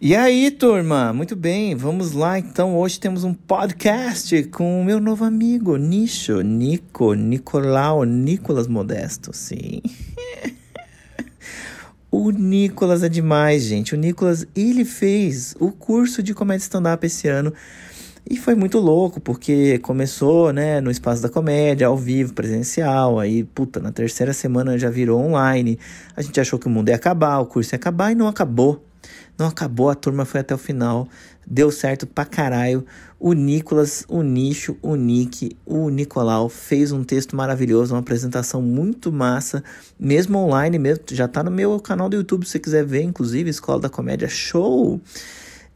E aí, turma? Muito bem, vamos lá então. Hoje temos um podcast com o meu novo amigo, Nicho, Nico, Nicolau, Nicolas Modesto, sim. o Nicolas é demais, gente. O Nicolas, ele fez o curso de comédia stand-up esse ano. E foi muito louco, porque começou, né, no Espaço da Comédia, ao vivo, presencial. Aí, puta, na terceira semana já virou online. A gente achou que o mundo ia acabar, o curso ia acabar e não acabou não acabou, a turma foi até o final. Deu certo pra caralho. O Nicolas, o Nicho, o Nick, o Nicolau fez um texto maravilhoso, uma apresentação muito massa, mesmo online, mesmo, já tá no meu canal do YouTube se você quiser ver, inclusive, Escola da Comédia Show.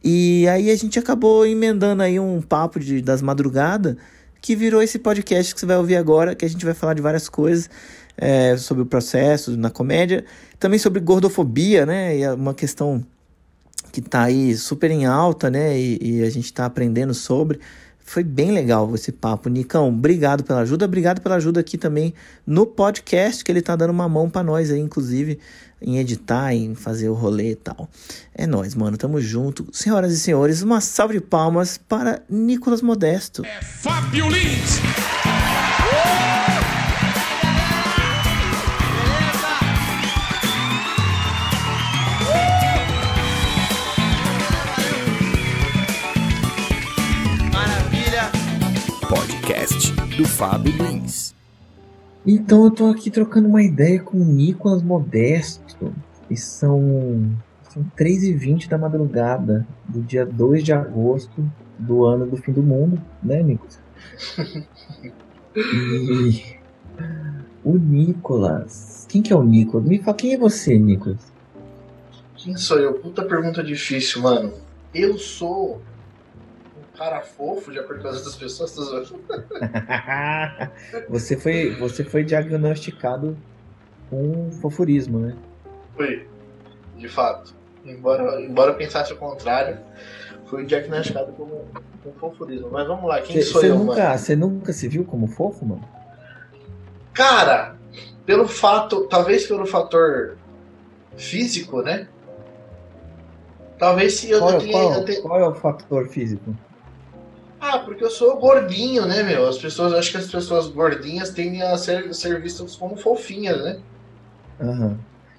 E aí a gente acabou emendando aí um papo de, das madrugadas, que virou esse podcast que você vai ouvir agora, que a gente vai falar de várias coisas. É, sobre o processo na comédia, também sobre gordofobia, né? E é uma questão que está aí super em alta, né? E, e a gente está aprendendo sobre. Foi bem legal esse papo. Nicão, obrigado pela ajuda. Obrigado pela ajuda aqui também no podcast, que ele tá dando uma mão para nós aí, inclusive, em editar, em fazer o rolê e tal. É nós, mano. Tamo junto. Senhoras e senhores, uma salva de palmas para Nicolas Modesto. É Fábio Lins! Do Fábio Lins. Então eu tô aqui trocando uma ideia com o Nicolas Modesto. E são, são 3h20 da madrugada do dia 2 de agosto do ano do fim do mundo, né, Nicolas? e o Nicolas. Quem que é o Nicolas? Me fala, quem é você, Nicolas? Quem sou eu? Puta pergunta difícil, mano. Eu sou cara fofo, de acordo com as outras pessoas, você, foi, você foi diagnosticado com fofurismo, né? Foi, de fato. Embora, embora eu pensasse o contrário, fui diagnosticado como, com fofurismo. Mas vamos lá, quem cê, sou cê eu, nunca, mano? Você nunca se viu como fofo, mano? Cara, pelo fato, talvez pelo fator físico, né? Talvez se eu, qual, eu, tenha, qual, eu tenha... qual é o fator físico? Ah, porque eu sou gordinho, né, meu? As pessoas, acho que as pessoas gordinhas tendem a ser, ser vistas como fofinhas, né? Uhum.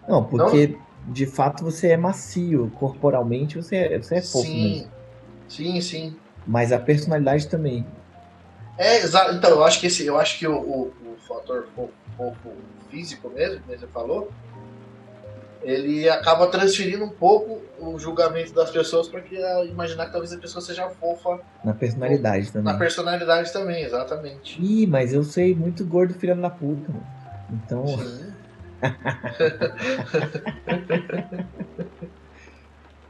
Não, porque Não? de fato você é macio, corporalmente você é, você é fofo sim, mesmo. Sim, sim. Mas a personalidade também. É, exato. Então, eu acho que esse, eu acho que o, o, o fator fofo, fofo físico mesmo, que você falou, ele acaba transferindo um pouco o julgamento das pessoas para que imaginar que talvez a pessoa seja fofa. Na personalidade também. Na personalidade também, exatamente. Ih, mas eu sei muito gordo filho da puta. Mano. Então.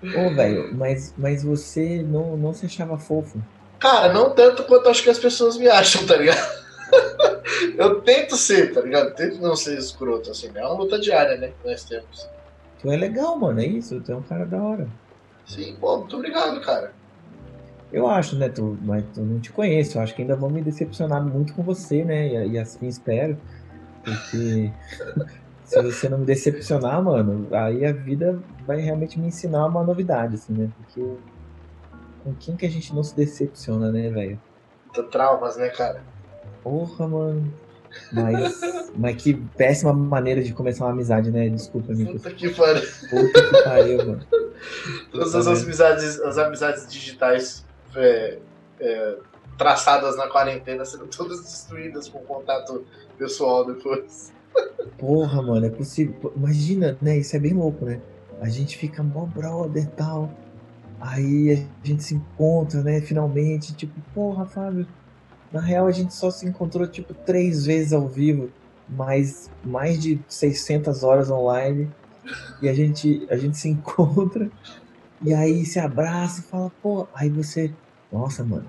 Ô, velho, mas, mas você não, não se achava fofo? Cara, não tanto quanto acho que as pessoas me acham, tá ligado? eu tento ser, tá ligado? tento não ser escroto, assim. É uma luta diária, né? Que nós temos. Tu é legal, mano, é isso. Tu é um cara da hora. Sim, pô, muito obrigado, cara. Eu acho, né, tu, mas tu não te conheço. Eu acho que ainda vou me decepcionar muito com você, né? E, e assim espero. Porque se você não me decepcionar, mano, aí a vida vai realmente me ensinar uma novidade, assim, né? Porque com quem que a gente não se decepciona, né, velho? Traumas, né, cara? Porra, mano. Mas, mas que péssima maneira de começar uma amizade, né? Desculpa, amigo. Puta que pariu. Puta que pariu, mano. Todas as amizades, as amizades digitais é, é, traçadas na quarentena serão todas destruídas com contato pessoal depois. Porra, mano, é possível. Imagina, né? Isso é bem louco, né? A gente fica mó brother e tal. Aí a gente se encontra, né? Finalmente, tipo, porra, Fábio na real, a gente só se encontrou tipo três vezes ao vivo, mais, mais de 600 horas online. E a gente, a gente se encontra e aí se abraça e fala, pô, aí você, nossa, mano,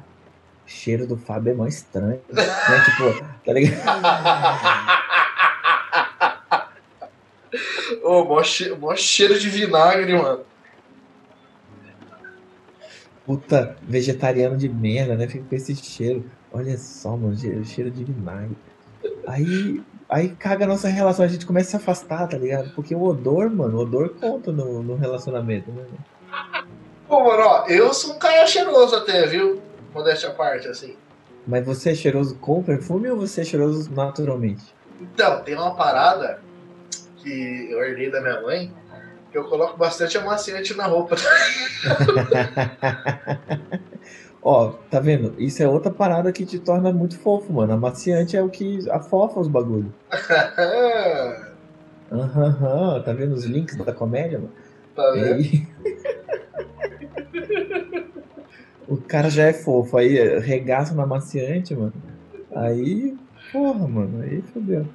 o cheiro do Fábio é mais estranho. né? Tipo, tá ligado? Ô, oh, mó, cheiro, mó cheiro de vinagre, mano. Puta, vegetariano de merda, né? Fica com esse cheiro. Olha só, mano, cheiro de vinagre. Aí, aí caga a nossa relação, a gente começa a se afastar, tá ligado? Porque o odor, mano, o odor conta no, no relacionamento, né? Pô, mano, ó, eu sou um cara cheiroso até, viu? Modéstia à parte, assim. Mas você é cheiroso com perfume ou você é cheiroso naturalmente? Então, tem uma parada que eu herdei da minha mãe, que eu coloco bastante amaciante na roupa. Ó, tá vendo? Isso é outra parada que te torna muito fofo, mano. Amaciante é o que afofa os bagulhos. Aham, uhum, tá vendo os links da comédia, mano? Tá vendo? Aí... o cara já é fofo, aí regaça no amaciante, mano. Aí, porra, mano, aí fodeu.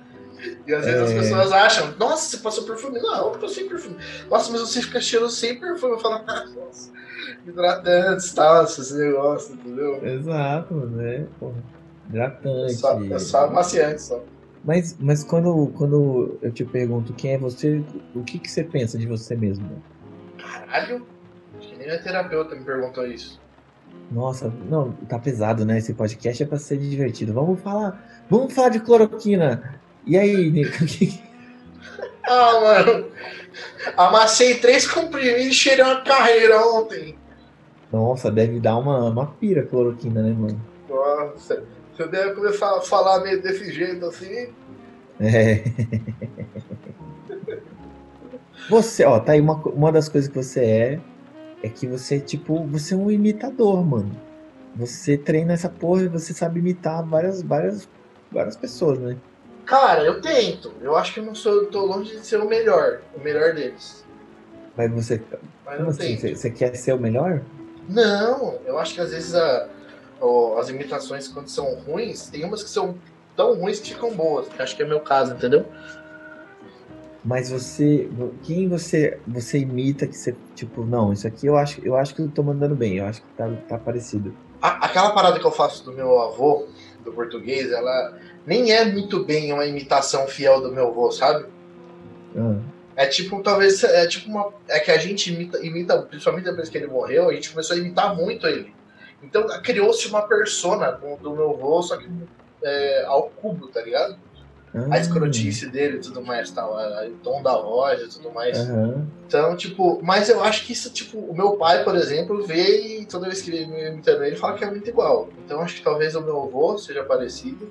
E às vezes é... as pessoas acham, nossa, você passou perfume. Não, eu passei perfume. Nossa, mas você fica cheirando sem perfume. Eu falo, ah, nossa, hidratantes, tal, esse negócio, entendeu? Exato, né? Porra, hidratante. É só, é só amaciante, só. Mas, mas quando, quando eu te pergunto quem é você, o que, que você pensa de você mesmo? Caralho, acho que nem a terapeuta me perguntou isso. Nossa, não, tá pesado, né? Esse podcast é pra ser divertido. Vamos falar, vamos falar de cloroquina. E aí, Nico? ah, mano. Amassei três comprimidos e cheirei uma carreira ontem. Nossa, deve dar uma, uma pira cloroquina, né, mano? Nossa. Você deve começar a falar meio desse jeito assim. É. Você, ó, tá aí uma, uma das coisas que você é, é que você, tipo, você é um imitador, mano. Você treina essa porra e você sabe imitar várias, várias, várias pessoas, né? Cara, eu tento. Eu acho que eu não sou, tô longe de ser o melhor, o melhor deles. Mas você. Mas como assim? Você, você, quer ser o melhor? Não, eu acho que às vezes a, as imitações, quando são ruins, tem umas que são tão ruins que ficam boas. Que acho que é meu caso, entendeu? Mas você. Quem você você imita que você. Tipo, não, isso aqui eu acho, eu acho que eu tô mandando bem, eu acho que tá, tá parecido. A, aquela parada que eu faço do meu avô, do português, ela nem é muito bem uma imitação fiel do meu avô, sabe? Uhum. É tipo, talvez, é tipo uma. É que a gente imita, imita, principalmente depois que ele morreu, a gente começou a imitar muito ele. Então criou-se uma persona do, do meu avô, só que é, ao cubo, tá ligado? Uhum. A escrotice dele e tudo mais, tal, o tom da voz e tudo mais. Uhum. Então, tipo, mas eu acho que isso, tipo, o meu pai, por exemplo, vê e toda vez que ele me imita ele fala que é muito igual. Então acho que talvez o meu avô seja parecido.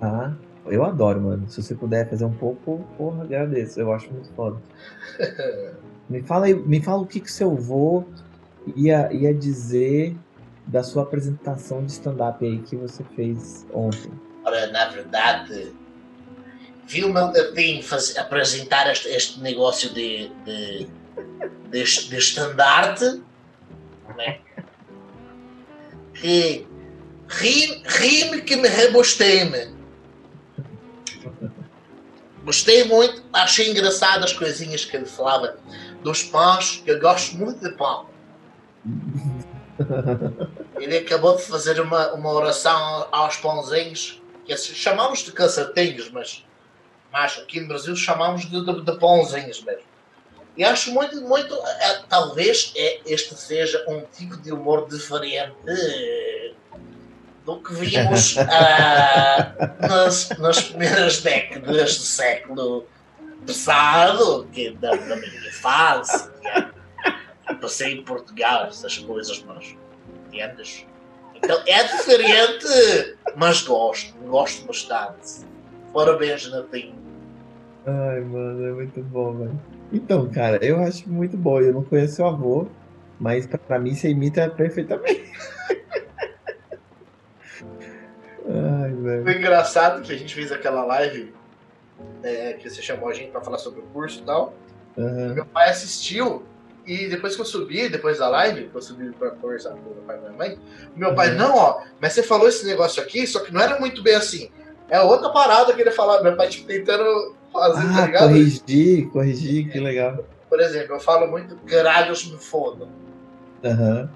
Ah, eu adoro, mano. Se você puder fazer um pouco, porra, agradeço. Eu acho muito foda. me fala aí, me fala o que que seu avô ia, ia dizer da sua apresentação de stand-up aí que você fez ontem. Ora, na verdade, viu-me assim fazer, apresentar este, este negócio de, de, de, de estandarte, né? que ri-me que me rebostei-me. Gostei muito, achei engraçado as coisinhas que ele falava dos pães, que eu gosto muito de pão. Ele acabou de fazer uma, uma oração aos pãozinhos, que chamamos de caçatinhos, mas, mas aqui no Brasil chamamos de, de, de pãozinhos mesmo. E acho muito, muito. É, talvez é, este seja um tipo de humor diferente do que vimos uh, nas, nas primeiras décadas do século passado, que da, da minha fase, que passei em Portugal, essas coisas, mas entendes? Então é diferente, mas gosto, gosto bastante. Parabéns, Natinho. Ai, mano, é muito bom, velho. Então, cara, eu acho muito bom. Eu não conheço seu avô, mas pra mim você imita perfeitamente. Ai, velho. Foi engraçado que a gente fez aquela live é, que você chamou a gente pra falar sobre o curso e tal. Uhum. Meu pai assistiu e depois que eu subi, depois da live, que eu subi pra conversar com meu pai e minha mãe, meu uhum. pai, não, ó, mas você falou esse negócio aqui, só que não era muito bem assim. É outra parada que ele falava, meu pai, tipo, tentando fazer, ah, tá ligado? Corrigir, corrigir, que legal. Por exemplo, eu falo muito caralhos me fodam. Uhum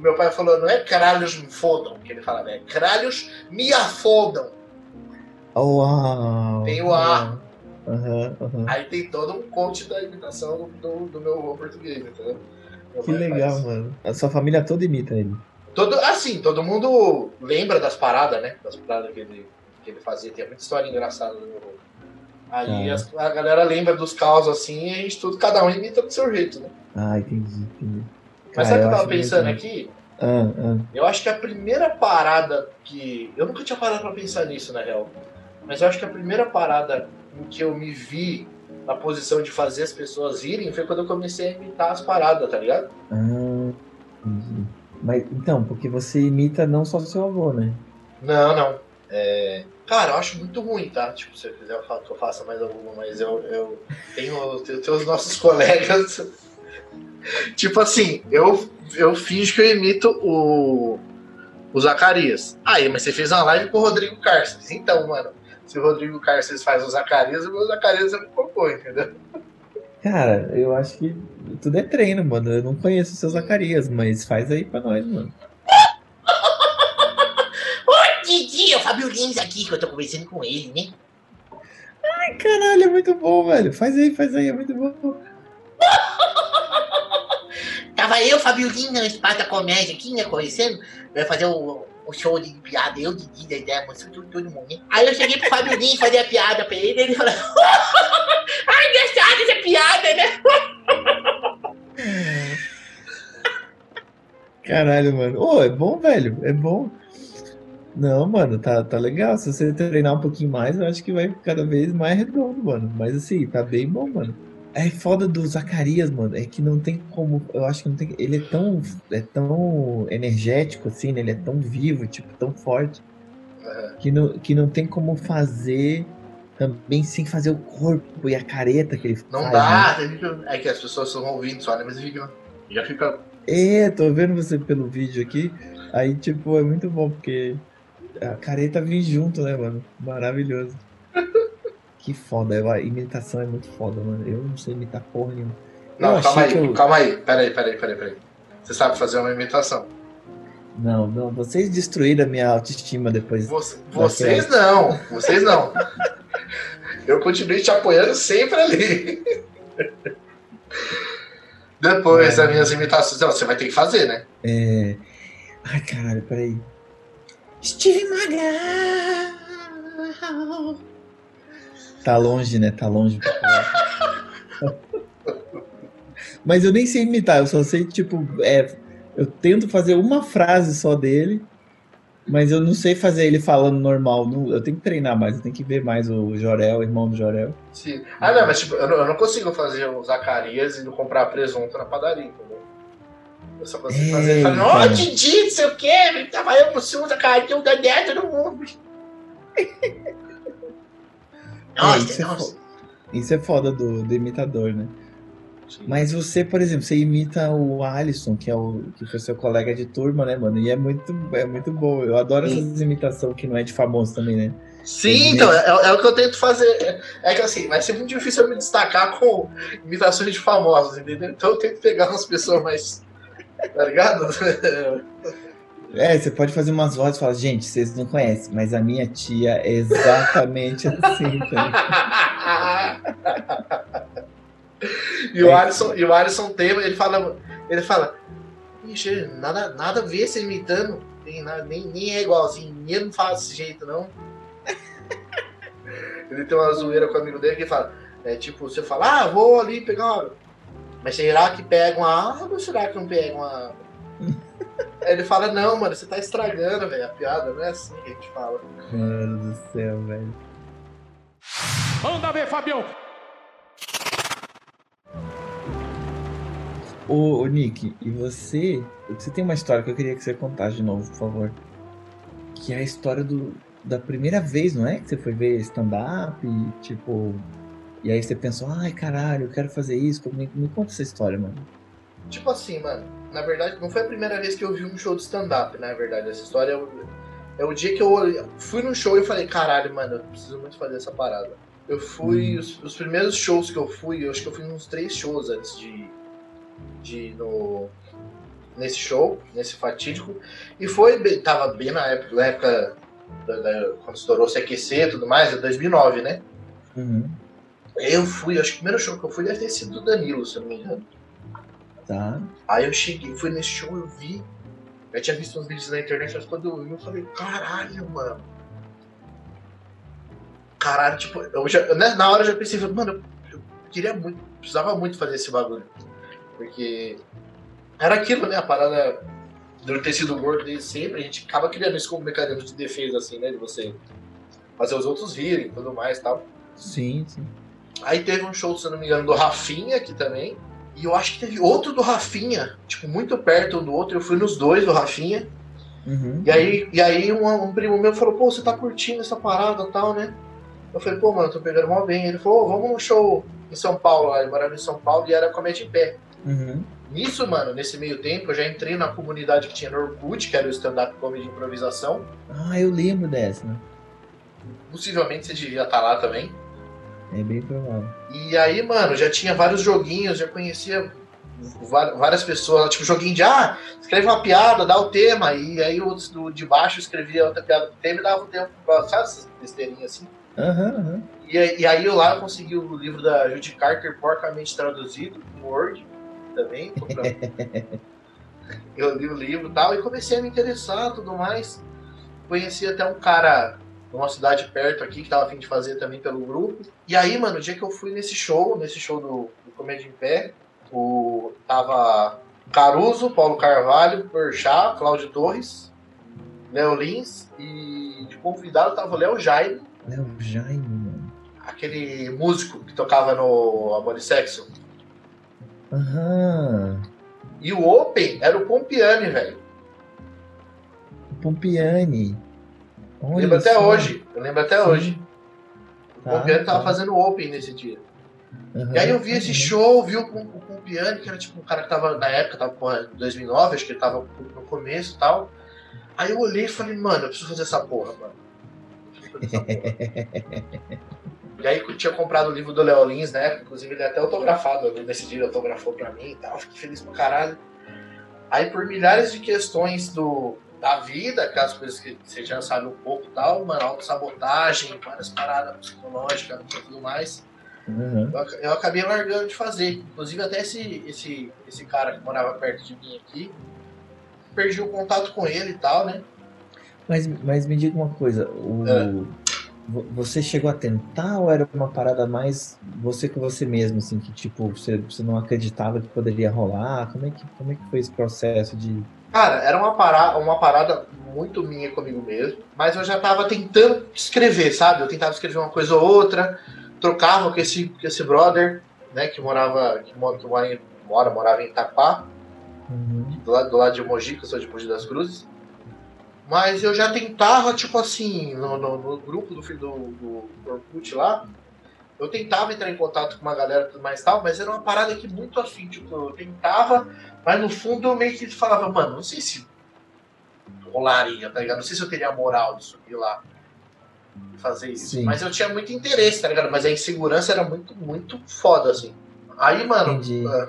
o meu pai falou, não é caralhos me fodam, que ele fala, é caralhos me afodam. Uau! Tem o A. Uhum, uhum. Aí tem todo um coach da imitação do, do meu português, entendeu? Meu que legal, faz. mano. A sua família toda imita ele. Todo, assim, todo mundo lembra das paradas, né? Das paradas que ele, que ele fazia. Tem muita história engraçada do meu. Aí ah. a, a, galera lembra dos causos assim e a gente tudo, cada um imita do seu jeito, né? Ah, entendi, entendi. Mas Cara, sabe o que eu tava pensando aqui? Ah, ah. Eu acho que a primeira parada que. Eu nunca tinha parado pra pensar nisso, na real. Mas eu acho que a primeira parada em que eu me vi na posição de fazer as pessoas irem foi quando eu comecei a imitar as paradas, tá ligado? Ah, entendi. Mas então, porque você imita não só seu avô, né? Não, não. É, Cara, eu acho muito ruim, tá? Tipo, se quiser eu falo que eu faça mais alguma, mas eu, eu tenho, tenho, os nossos colegas. tipo assim, eu, eu finjo que eu imito o, o Zacarias. Aí, mas você fez uma live com o Rodrigo Carces. Então, mano, se o Rodrigo Carces faz o Zacarias, o meu Zacarias é o cocô, entendeu? Cara, eu acho que tudo é treino, mano. Eu não conheço o seu Zacarias, mas faz aí pra nós, mano. Didi, é o Fábio Lins aqui, que eu tô conversando com ele, né? Ai, caralho, é muito bom, velho. Faz aí, faz aí, é muito bom. Tava eu, Fábio Lins, no espaço da comédia aqui, né, conhecendo. Eu ia fazer o, o show de piada, eu, Didi, Dedé, moço, todo, todo mundo, né? Aí eu cheguei pro Fábio Lins fazer a piada pra ele, ele falou... Ai, engraçado essa piada, né? Caralho, mano. Ô, é bom, velho. É bom. Não, mano, tá, tá legal. Se você treinar um pouquinho mais, eu acho que vai cada vez mais redondo, mano. Mas assim, tá bem bom, mano. É foda do Zacarias, mano. É que não tem como. Eu acho que não tem. Ele é tão. É tão energético, assim, né? Ele é tão vivo, tipo, tão forte. Que não, que não tem como fazer também sem fazer o corpo e a careta que ele Não faz. dá, né? é que as pessoas estão ouvindo só, né? Mas fica, já fica. É, tô vendo você pelo vídeo aqui. Aí, tipo, é muito bom, porque a careta vem junto, né, mano? Maravilhoso. Que foda, eu- a imitação é muito foda, mano. Eu não sei imitar porra nenhuma. Não, eu calma aí, eu... calma aí. Peraí, peraí, peraí, peraí. Você sabe fazer uma imitação. Não, não, vocês destruíram a minha autoestima depois. Você- vocês não, vocês não. Eu continuei te apoiando sempre ali. Depois É. das minhas imitações. Não, você vai ter que fazer, né? É... Ai, caralho, peraí. Steve Magal! Tá longe, né? Tá longe. pra falar. Mas eu nem sei imitar, eu só sei, tipo, é, eu tento fazer uma frase só dele, mas eu não sei fazer ele falando normal. não- eu tenho que treinar mais, eu tenho que ver mais o Jorel, o irmão do Jorel. Sim. Ah, não, mas tipo, eu não, eu não consigo fazer o Zacarias e não comprar presunto na padaria, entendeu? Eu só consigo É, fazer falando, Ó, então. Didi, não sei o quê, tava eu pro sul da carinha, o Dedé, todo mundo. É, Nossa, isso, é nossa. fo- isso é foda do, do imitador, né? Mas você, por exemplo, você imita o Alisson, que é o que foi seu colega de turma, né, mano? E é muito, é muito bom. Eu adoro Sim. essas imitações que não é de famoso também, né? Sim, então, é, é o que eu tento fazer. É, é que assim, vai ser muito difícil eu me destacar com imitações de famosos, entendeu? Então eu tento pegar umas pessoas mais. Tá ligado? É, você pode fazer umas vozes e falar, gente, vocês não conhecem, mas a minha tia é exatamente assim, tá? e, o Alisson, e o Alisson tem, ele fala. Ele fala. Nada, nada a ver você imitando. Nem, nem, nem é igualzinho. Eu não faço desse jeito, não. ele tem uma zoeira com o amigo dele que fala. É tipo, você fala, ah, vou ali pegar uma. Mas será que pega uma água ou será que não pega uma? Aí ele fala, não, mano, você tá estragando, velho, a piada, não é assim que a gente fala. Mano do céu, velho. Manda ver, Fabião. Ô, ô, Nick, e você? Você tem uma história que eu queria que você contasse de novo, por favor. Que é a história do, da primeira vez, não é? Que você foi ver stand-up e tipo. E aí você pensou, ai caralho, eu quero fazer isso. Me, me conta essa história, mano. Tipo assim, mano, na verdade, não foi a primeira vez que eu vi um show de stand-up, na verdade. Essa história é o, é dia que eu fui num show e falei, caralho, mano, eu preciso muito fazer essa parada. Eu fui, Hum. os, os primeiros shows que eu fui, eu acho que eu fui uns três shows antes de, de ir no, nesse show, nesse fatídico. E foi, tava bem na época, na época da- da- quando estourou se aquecer e tudo mais, é 2009, né? Uhum. Eu fui, acho que o primeiro show que eu fui deve ter sido do Danilo, se eu não me engano. Tá. Aí eu cheguei, fui nesse show, eu vi. Eu tinha visto uns vídeos na internet, mas quando eu vi, eu falei, caralho, mano. Caralho, tipo, eu já, né, na hora eu já pensei, mano, eu, queria muito, precisava muito fazer esse bagulho. Porque era aquilo, né? A parada ter sido gordo desde sempre, a gente acaba criando isso como mecanismo de defesa, assim, né? De você fazer os outros rirem e tudo mais e tal. Sim, sim. Aí teve um show, se eu não me engano, do Rafinha aqui também. E eu acho que teve outro do Rafinha, tipo, muito perto um do outro. Eu fui nos dois do Rafinha. Uhum. E aí, e aí um, um primo meu falou, pô, você tá curtindo essa parada e tal, né? Eu falei, pô, mano, eu tô pegando mal bem. Ele falou, vamos num show em São Paulo, lá. ele morava em São Paulo e era comédia em pé. Uhum. Nisso, mano, nesse meio tempo, eu já entrei na comunidade que tinha no Orkut, que era o stand-up comedy de improvisação. Ah, eu lembro dessa. né? Possivelmente você devia estar lá também. É bem provável. E aí, mano, já tinha vários joguinhos, já conhecia várias pessoas, tipo, joguinho de, ah, escreve uma piada, dá o tema, e aí o do- de baixo escrevia outra piada pro tema e dava o tempo, pra- sabe essas besteirinhas assim? Aham, aham. E, aí- e aí eu lá consegui o livro da Judy Carter porcamente traduzido em Word também. eu li o livro e tal, e comecei a me interessar tudo mais. Conheci até um cara numa cidade perto aqui que tava a fim de fazer também pelo grupo. E aí, mano, o dia que eu fui nesse show, nesse show do, do Comédia em Pé, o, tava Caruso, Paulo Carvalho, Porchat, Cláudio Torres, Léo Lins e de convidado tava o Léo Jaime, Léo Jaime, mano. aquele músico que tocava no Amor e Sexo. Aham. E o Open era o Pompiani, velho. Pompiani. Eu Olha lembro até só. hoje. Eu lembro até Sim. hoje. O Tá, Pompiani tava tá. fazendo Open nesse dia. Aham, E aí eu vi esse show, vi o, o Pompiani, que era tipo um cara que tava na época, tava em 2009, acho que ele tava no começo e tal. Aí eu olhei e falei, mano, eu preciso fazer essa porra, mano. Essa porra. E aí eu tinha comprado o livro do Léo Lins, né? Inclusive ele é até autografado ali nesse dia, ele autografou pra mim e tal. Fiquei feliz pra caralho. Aí por milhares de questões do, da vida, aquelas coisas que você já sabe um pouco e tal, mano, autossabotagem, várias paradas psicológicas e tudo mais. Aham. Eu, eu acabei largando de fazer. Inclusive até esse, esse, esse cara que morava perto de mim aqui, perdi o contato com ele e tal, né? Mas, mas me diga uma coisa, o... É. vo- você chegou a tentar ou era uma parada mais você com você mesmo, assim, que tipo, você, você não acreditava que poderia rolar? Como é que, como é que foi esse processo de. Cara, era uma parada, uma parada muito minha comigo mesmo, mas eu já tava tentando escrever, sabe? Eu tentava escrever uma coisa ou outra, trocava com esse, com esse brother, né, que morava, que mora, que mora, em- mora morava em Itapá, do lado, do lado de Mogi, que eu sou de Mogi das Cruzes. Mas eu já tentava, tipo assim, no, no- no grupo do, do, do Orkut lá, eu tentava entrar em contato com uma galera e tudo mais e tal, mas era uma parada que muito assim, tipo, eu tentava, mas no fundo eu meio que falava, mano, não sei se rolaria, tá ligado? Não sei se eu teria a moral de subir lá e fazer isso. Sim. Mas eu tinha muito interesse, tá ligado? Mas a insegurança era muito, muito foda, assim. Aí, mano, Entendi. é,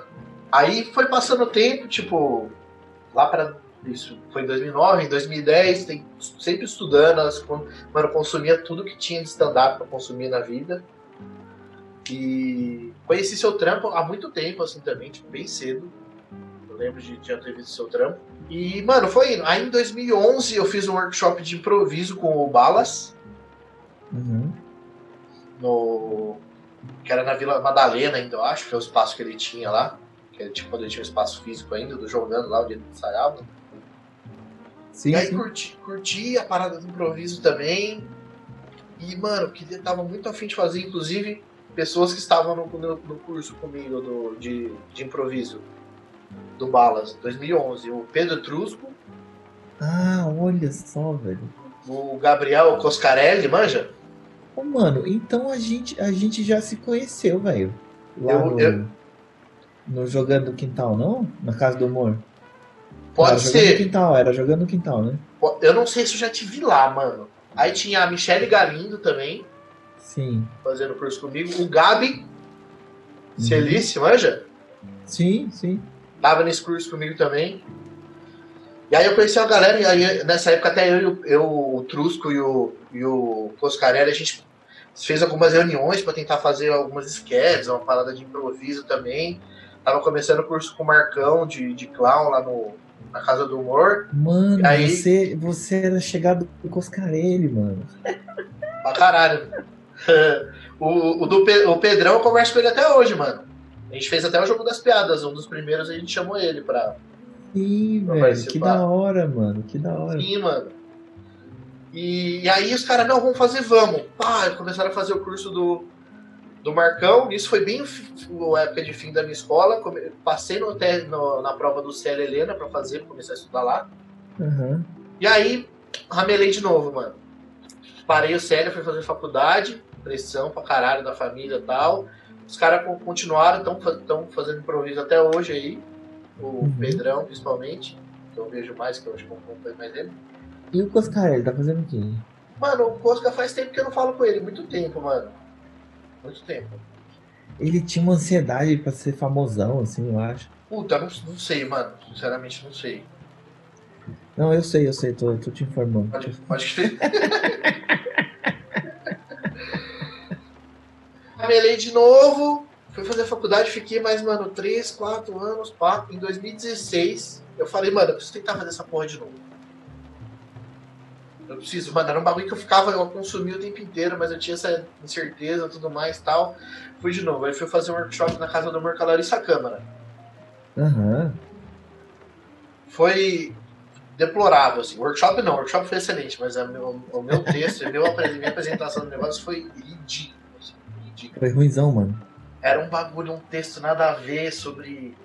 aí foi passando o tempo, tipo, lá pra. Isso foi em 2009, em 2010, tem, sempre estudando, mano, consumia tudo que tinha de stand-up pra consumir na vida. E conheci seu trampo há muito tempo, assim, também, tipo, bem cedo. Eu lembro de já ter visto seu trampo. E, mano, foi indo. Aí em 2011 eu fiz um workshop de improviso com o Balas, Uhum. no. que era na Vila Madalena ainda, eu acho, que é o espaço que ele tinha lá. Que era tipo quando ele tinha um espaço físico ainda, do jogando lá onde ele ensaiava. Sim, e aí sim. curti, curti a parada do improviso também. E, mano, que eu tava muito afim de fazer, inclusive, pessoas que estavam no, no, no curso comigo do, de, de improviso do Balas, 2011. O Pedro Trusco, Ah, olha só, velho. o Gabriel Coscarelli, manja? Ô, mano, então a gente, a gente já se conheceu, velho. Lá Eu- no, eu- no Jogando no Quintal, não? Na Casa do Humor? Pode era Jogando no ser. Quintal, era Jogando no Quintal, né? Eu não sei se eu já te vi lá, mano. Aí tinha a Michele Galindo também, Sim. fazendo curso comigo. O Gabi Uhum. Celice, manja? Sim, sim. Tava nesse curso comigo também. E aí eu conheci uma galera, e aí nessa época até eu, e eu o Trusco e o, e o Coscarelli, a gente fez algumas reuniões para tentar fazer algumas sketches, uma parada de improviso também. Tava começando o curso com o Marcão de, de clown lá no, na Casa do Humor. Mano, Aí- você, você era chegado do Coscarelli, mano. Pra caralho. o, o, do o Pedrão eu converso com ele até hoje, mano. A gente fez até o jogo das piadas, um dos primeiros a gente chamou ele pra, Sim, Pra velho. Que da hora, mano. Que da hora. Sim, mano. E, e aí os caras, não, vamos fazer, vamos. Pá, começaram a fazer o curso do, do Marcão. Isso foi bem a época de fim da minha escola. Passei no, no- na prova do Célia Helena pra fazer, comecei a estudar lá. Aham. E aí, ramelei de novo, mano. Parei o Célia, fui fazer faculdade, pressão pra caralho da família e tal. Os caras co- continuaram, estão fazendo improviso até hoje aí. O Uhum. Pedrão, principalmente, que eu vejo mais, que eu acho que eu acompanho mais ele. E o Coscarelli tá fazendo o quê? Mano, o Cosca faz tempo que eu não falo com ele, muito tempo, mano. Muito tempo. Ele tinha uma ansiedade pra ser famosão, assim, eu acho. Puta, não, não sei, mano. Sinceramente, não sei. Não, eu sei, eu sei, tô, tô te informando. Pode, pode crer. Ramelei de novo, fui fazer faculdade, fiquei mais, mano, 3, 4 anos, pá. Em 2016, eu falei, mano, eu preciso tentar fazer essa porra de novo. Eu preciso, mano, era um bagulho que eu ficava, eu consumia o tempo inteiro, mas eu tinha essa incerteza tudo mais e tal. Fui de novo, aí fui fazer um workshop na casa do a Larissa Câmara. Aham. foi deplorável, assim. Workshop não, workshop foi excelente, mas a meu- o meu texto, a minha apresentação do negócio foi ridículo. Ridículo. Foi ruimzão, mano. Era um bagulho, um texto nada a ver sobre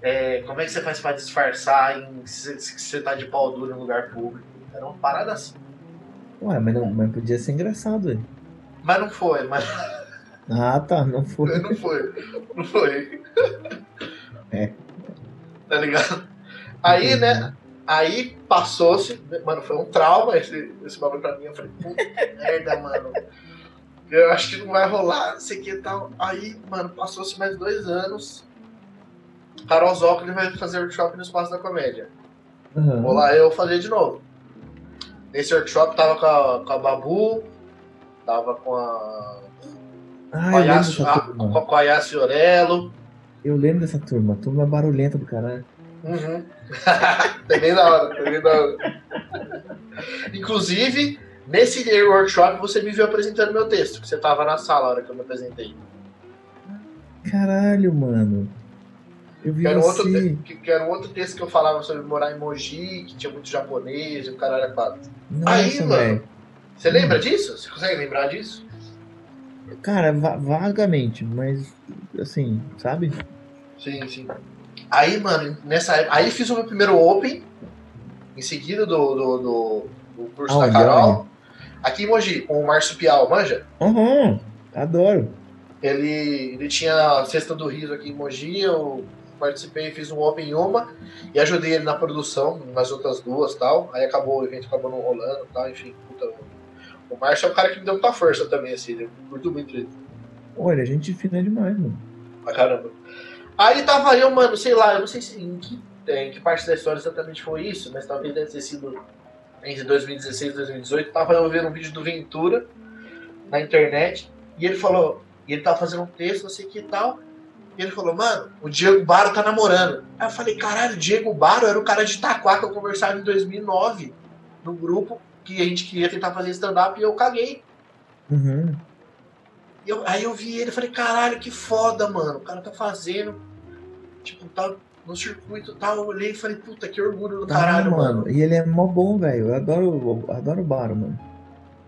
é, como é que você faz pra disfarçar em se, se você tá de pau duro em lugar público. Era uma parada assim. Ué, mas, não, mas podia ser engraçado, velho. Mas não foi, mas Ah, tá, não foi. não foi. Não foi. É. Tá ligado? Aí, né? Aí passou-se, mano, foi um trauma esse, esse bagulho pra mim. Eu falei, puta merda, mano. Eu acho que não vai rolar, não sei o que tal. Aí, mano, passou-se mais dois anos. Carol Zócoli vai fazer workshop no Espaço da Comédia. Aham. Vou lá eu fazer de novo. Nesse workshop tava com a, com a Babu, tava com a. Ah, com a eu lembro dessa a- turma. com a Yas Fiorello. Eu lembro dessa turma. Turma barulhenta do caralho. Uhum. Foi bem da hora, foi bem da hora. Inclusive, nesse workshop você me viu apresentando meu texto, que você tava na sala a hora que eu me apresentei. Caralho, mano. Eu vi Que era, um outro, que, que era um outro texto que eu falava sobre morar em Mogi, que tinha muito japonês e o caralho é quatro. Nossa, Aí, mano. velho. Você lembra disso? Você consegue lembrar disso? Cara, va- vagamente, mas assim, sabe? Sim, sim. Aí, mano, nessa época. Aí fiz o meu primeiro Open, em seguida do, do, do, do curso Aonde, da Carol. Aqui em Mogi, com o Márcio Pial, manja? Aham, adoro. Ele, ele tinha a Cesta do Riso aqui em Mogi, eu participei, fiz um Open em uma e ajudei ele na produção, nas outras duas tal. Aí acabou, o evento acabou não rolando tal, enfim. Puta, o Márcio é um cara que me deu muita força também, assim, eu curto muito ele. Olha, a gente fina demais, mano. Pra caramba. Aí tava eu, mano, sei lá, eu não sei se em que, em que parte da história exatamente foi isso, mas talvez deve ter sido entre 2016 e 2018. Tava eu vendo um vídeo do Ventura na internet e ele falou, e ele tava fazendo um texto, não sei o que e tal. E ele falou, mano, o Diego Baro tá namorando. Aí eu falei, caralho, o Diego Baro era o cara de Itaquá que eu conversava em 2009 no grupo que a gente queria tentar fazer stand-up e eu caguei. Uhum. E eu- aí eu vi ele e falei, caralho, que foda, mano. O cara tá fazendo. Tipo, tá no circuito e tal. Eu olhei e falei, puta, que orgulho do Tá, caralho, mano. mano. E ele é mó bom, velho. Eu adoro, eu adoro o Baro, mano.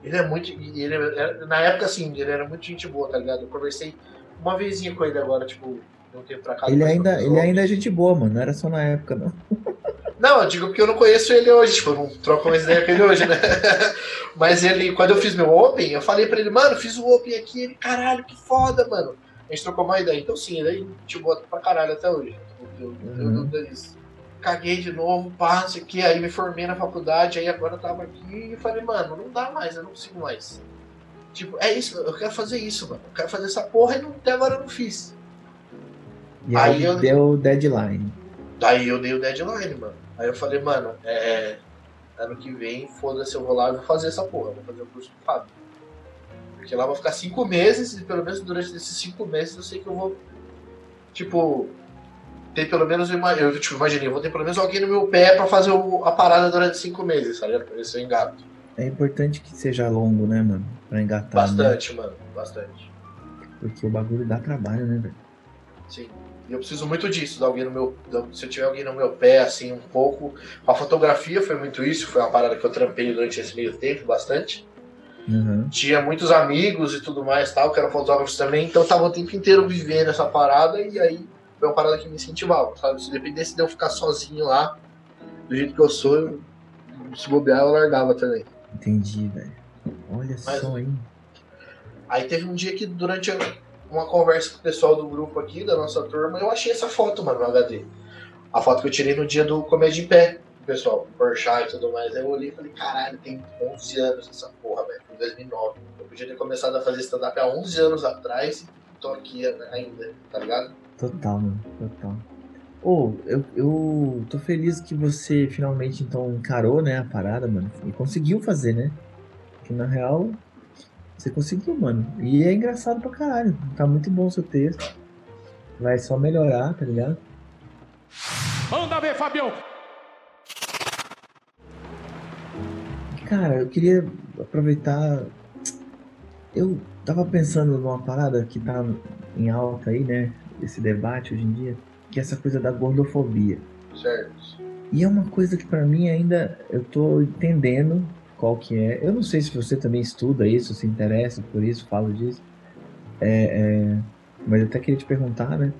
Ele é muito. Ele é- na época, assim, ele era muito gente boa, tá ligado? Eu conversei uma vezinha com ele agora, tipo, de um tempo pra cá. Ele ainda, ele ainda é gente boa, mano. Não era só na época, não. Não, eu digo porque eu não conheço ele hoje, tipo, eu não troco mais ideia com ele hoje, né? Mas ele, quando eu fiz meu Open, eu falei pra ele, mano, fiz o Open aqui, ele, caralho, que foda, mano. A gente trocou uma ideia. Então sim, ele é gente boa pra caralho até hoje. Eu, eu, eu Uhum. dúvida disso. Caguei de novo, pá, não sei o que, aí me formei na faculdade, aí agora eu tava aqui e falei, mano, não dá mais, eu não consigo mais. Tipo, é isso, eu quero fazer isso, mano. Eu quero fazer essa porra e não- até agora eu não fiz. E aí, Aí eu- deu deadline. Daí eu dei o deadline, mano. Aí eu falei, mano, é. Ano que vem, foda-se, eu vou lá e vou fazer essa porra. Vou fazer o curso do Fábio. Porque lá eu vou ficar cinco meses, e pelo menos durante esses cinco meses eu sei que eu vou. Tipo. Ter pelo menos uma. Eu tipo, imaginei, vou ter pelo menos alguém no meu pé pra fazer o- a parada durante cinco meses, sabe? Pra ver se eu engato. É importante que seja longo, né, mano? Pra engatar. Né? Bastante, mano. Bastante. Porque o bagulho dá trabalho, né, velho? Sim. E eu preciso muito disso, de alguém no meu. Se eu tiver alguém no meu pé, assim, um pouco. A fotografia foi muito isso, foi uma parada que eu trampei durante esse meio tempo bastante. Uhum. Tinha muitos amigos e tudo mais, tal, que eram fotógrafos também, então eu tava o tempo inteiro vivendo essa parada e aí foi uma parada que me incentivava, sabe? Se dependesse de eu ficar sozinho lá, do jeito que eu sou, eu, se bobear, eu largava também. Entendi, velho. Olha Mas- só, hein? Aí teve um dia que durante uma conversa com o pessoal do grupo aqui, da nossa turma, eu achei essa foto, mano, no HD. A foto que eu tirei no dia do Comédia em Pé, pessoal, Porchat e tudo mais. Aí eu olhei e falei, caralho, tem 11 anos essa porra, velho, em 2009. Eu podia ter começado a fazer stand-up há 11 anos atrás e tô aqui ainda, tá ligado? Total, mano. Total. Ô, eu, eu tô feliz que você finalmente então encarou, né, a parada, mano. E conseguiu fazer, né? Que na real, você conseguiu, mano. E é engraçado pra caralho. Tá muito bom o seu texto. Vai só melhorar, tá ligado? Manda ver, Fabião. Cara, eu queria aproveitar. Eu tava pensando numa parada que tá em alta aí, né? Esse debate hoje em dia, que é essa coisa da gordofobia. Certo. E é uma coisa que pra mim ainda eu tô entendendo qual que é. Eu não sei se você também estuda isso, se interessa por isso, fala disso. É, é, mas eu até queria te perguntar, né?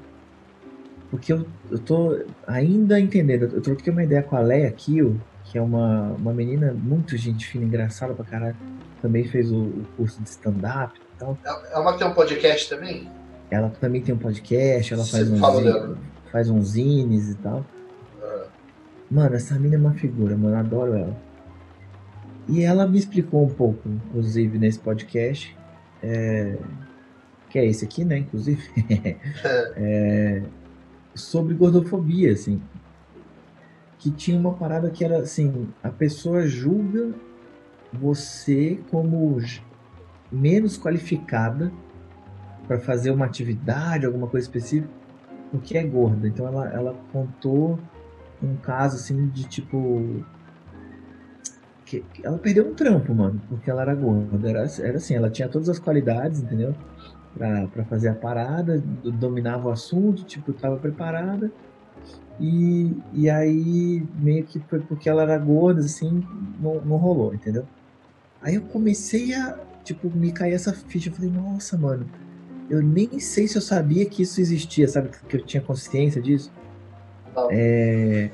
Porque eu, eu tô ainda entendendo. Eu troquei uma ideia com a Leia Kiel, que é uma, uma menina muito gente fina, engraçada pra caralho. Também fez o, o curso de stand-up e tal. É uma que tem um podcast também? Ela também tem um podcast, ela faz uns, zine- faz uns zines e tal. Ah, Mano, essa mina é uma figura, mano, adoro ela. E ela me explicou um pouco, inclusive, nesse podcast, é, que é esse aqui, né, inclusive, é, sobre gordofobia, assim. Que tinha uma parada que era assim, a pessoa julga você como menos qualificada para fazer uma atividade, alguma coisa específica, porque é gorda. Então ela, ela contou um caso assim de tipo. Que, que ela perdeu um trampo, mano, porque ela era gorda. Era, era assim, ela tinha todas as qualidades, entendeu? Pra, pra fazer a parada, do- dominava o assunto, tipo, tava preparada. E, e aí, meio que foi porque ela era gorda, assim, não, não rolou, entendeu? Aí eu comecei a, tipo, me cair essa ficha. Eu falei, nossa, mano, eu nem sei se eu sabia que isso existia, sabe? Que eu tinha consciência disso. Não. É...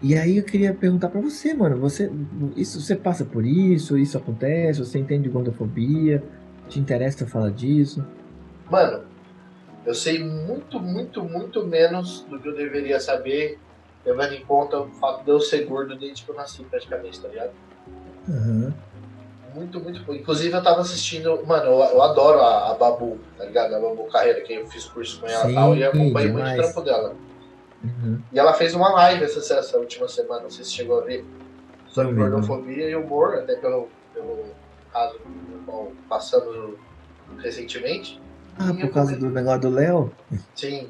E aí eu queria perguntar pra você, mano, você, isso, você passa por isso, isso acontece, você entende de gordofobia, te interessa falar disso? Mano, eu sei muito, muito, muito menos do que eu deveria saber, levando em conta o fato de eu ser gordo desde que eu nasci, praticamente, tá ligado? Aham. Muito, muito. pouco. Inclusive, eu tava assistindo. Mano, eu, eu adoro a, a Babu, tá ligado? A Babu Carreira, que eu fiz curso com ela e Sim, tal, e acompanhei muito o trampo dela. Uhum. E ela fez uma live essa, essa última semana, não sei se chegou a ver, sobre gordofobia e humor, até pelo, pelo caso do qual passamos recentemente. Ah, por causa do negócio do Léo? Sim.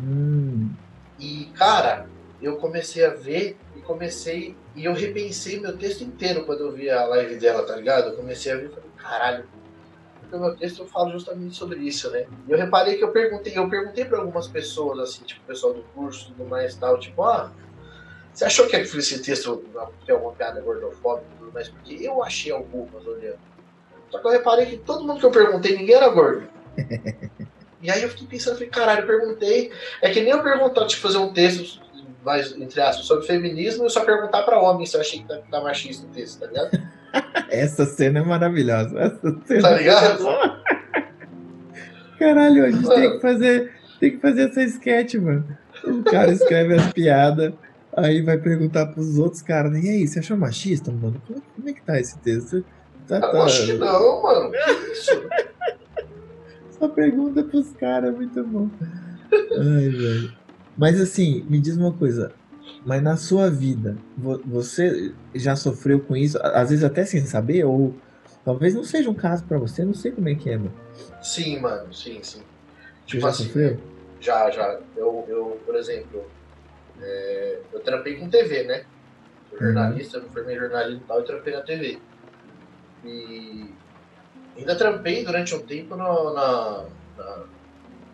Hum, E, cara, eu comecei a ver e comecei. E eu repensei meu texto inteiro quando eu vi a live dela, tá ligado? Eu comecei a ver e falei, caralho. Porque meu texto eu falo justamente sobre isso, né? E eu reparei que eu perguntei, eu perguntei pra algumas pessoas, assim, tipo, o pessoal do curso e tudo mais e tal, tipo, ah, você achou que esse texto tem alguma piada gordofóbica e tudo mais? Porque eu achei algumas olhando. Só que eu reparei que todo mundo que eu perguntei, ninguém era gordo. E aí eu fiquei pensando, falei, caralho, eu perguntei. É que nem eu perguntar, tipo, fazer um texto, mais, entre aspas, sobre feminismo e só perguntar pra homem se eu achei que tá, tá machista o texto, tá ligado? essa cena é maravilhosa. Essa cena Tá ligado? Caralho, a gente Mano. tem que fazer, tem que fazer essa sketch, mano. O cara escreve as piadas, aí vai perguntar pros outros caras, e aí, você achou machista, mano? Como, é- é que tá esse texto? Tá, Eu tá, acho que não, mano. Que isso? Só pergunta pros caras, muito bom. Ai, velho. Mas assim, me diz uma coisa. Mas na sua vida, vo- você já sofreu com isso? Às vezes até sem saber? Ou talvez não seja um caso pra você, não sei como é que é, mano. Sim, mano, sim, sim. Tipo já assim, sofreu? já, já. Eu, eu por exemplo, é, eu trampei com TV, né? Sou Uhum. jornalista, eu me formei em jornalismo e tal, e trampei na TV. E ainda trampei durante um tempo no- na, na,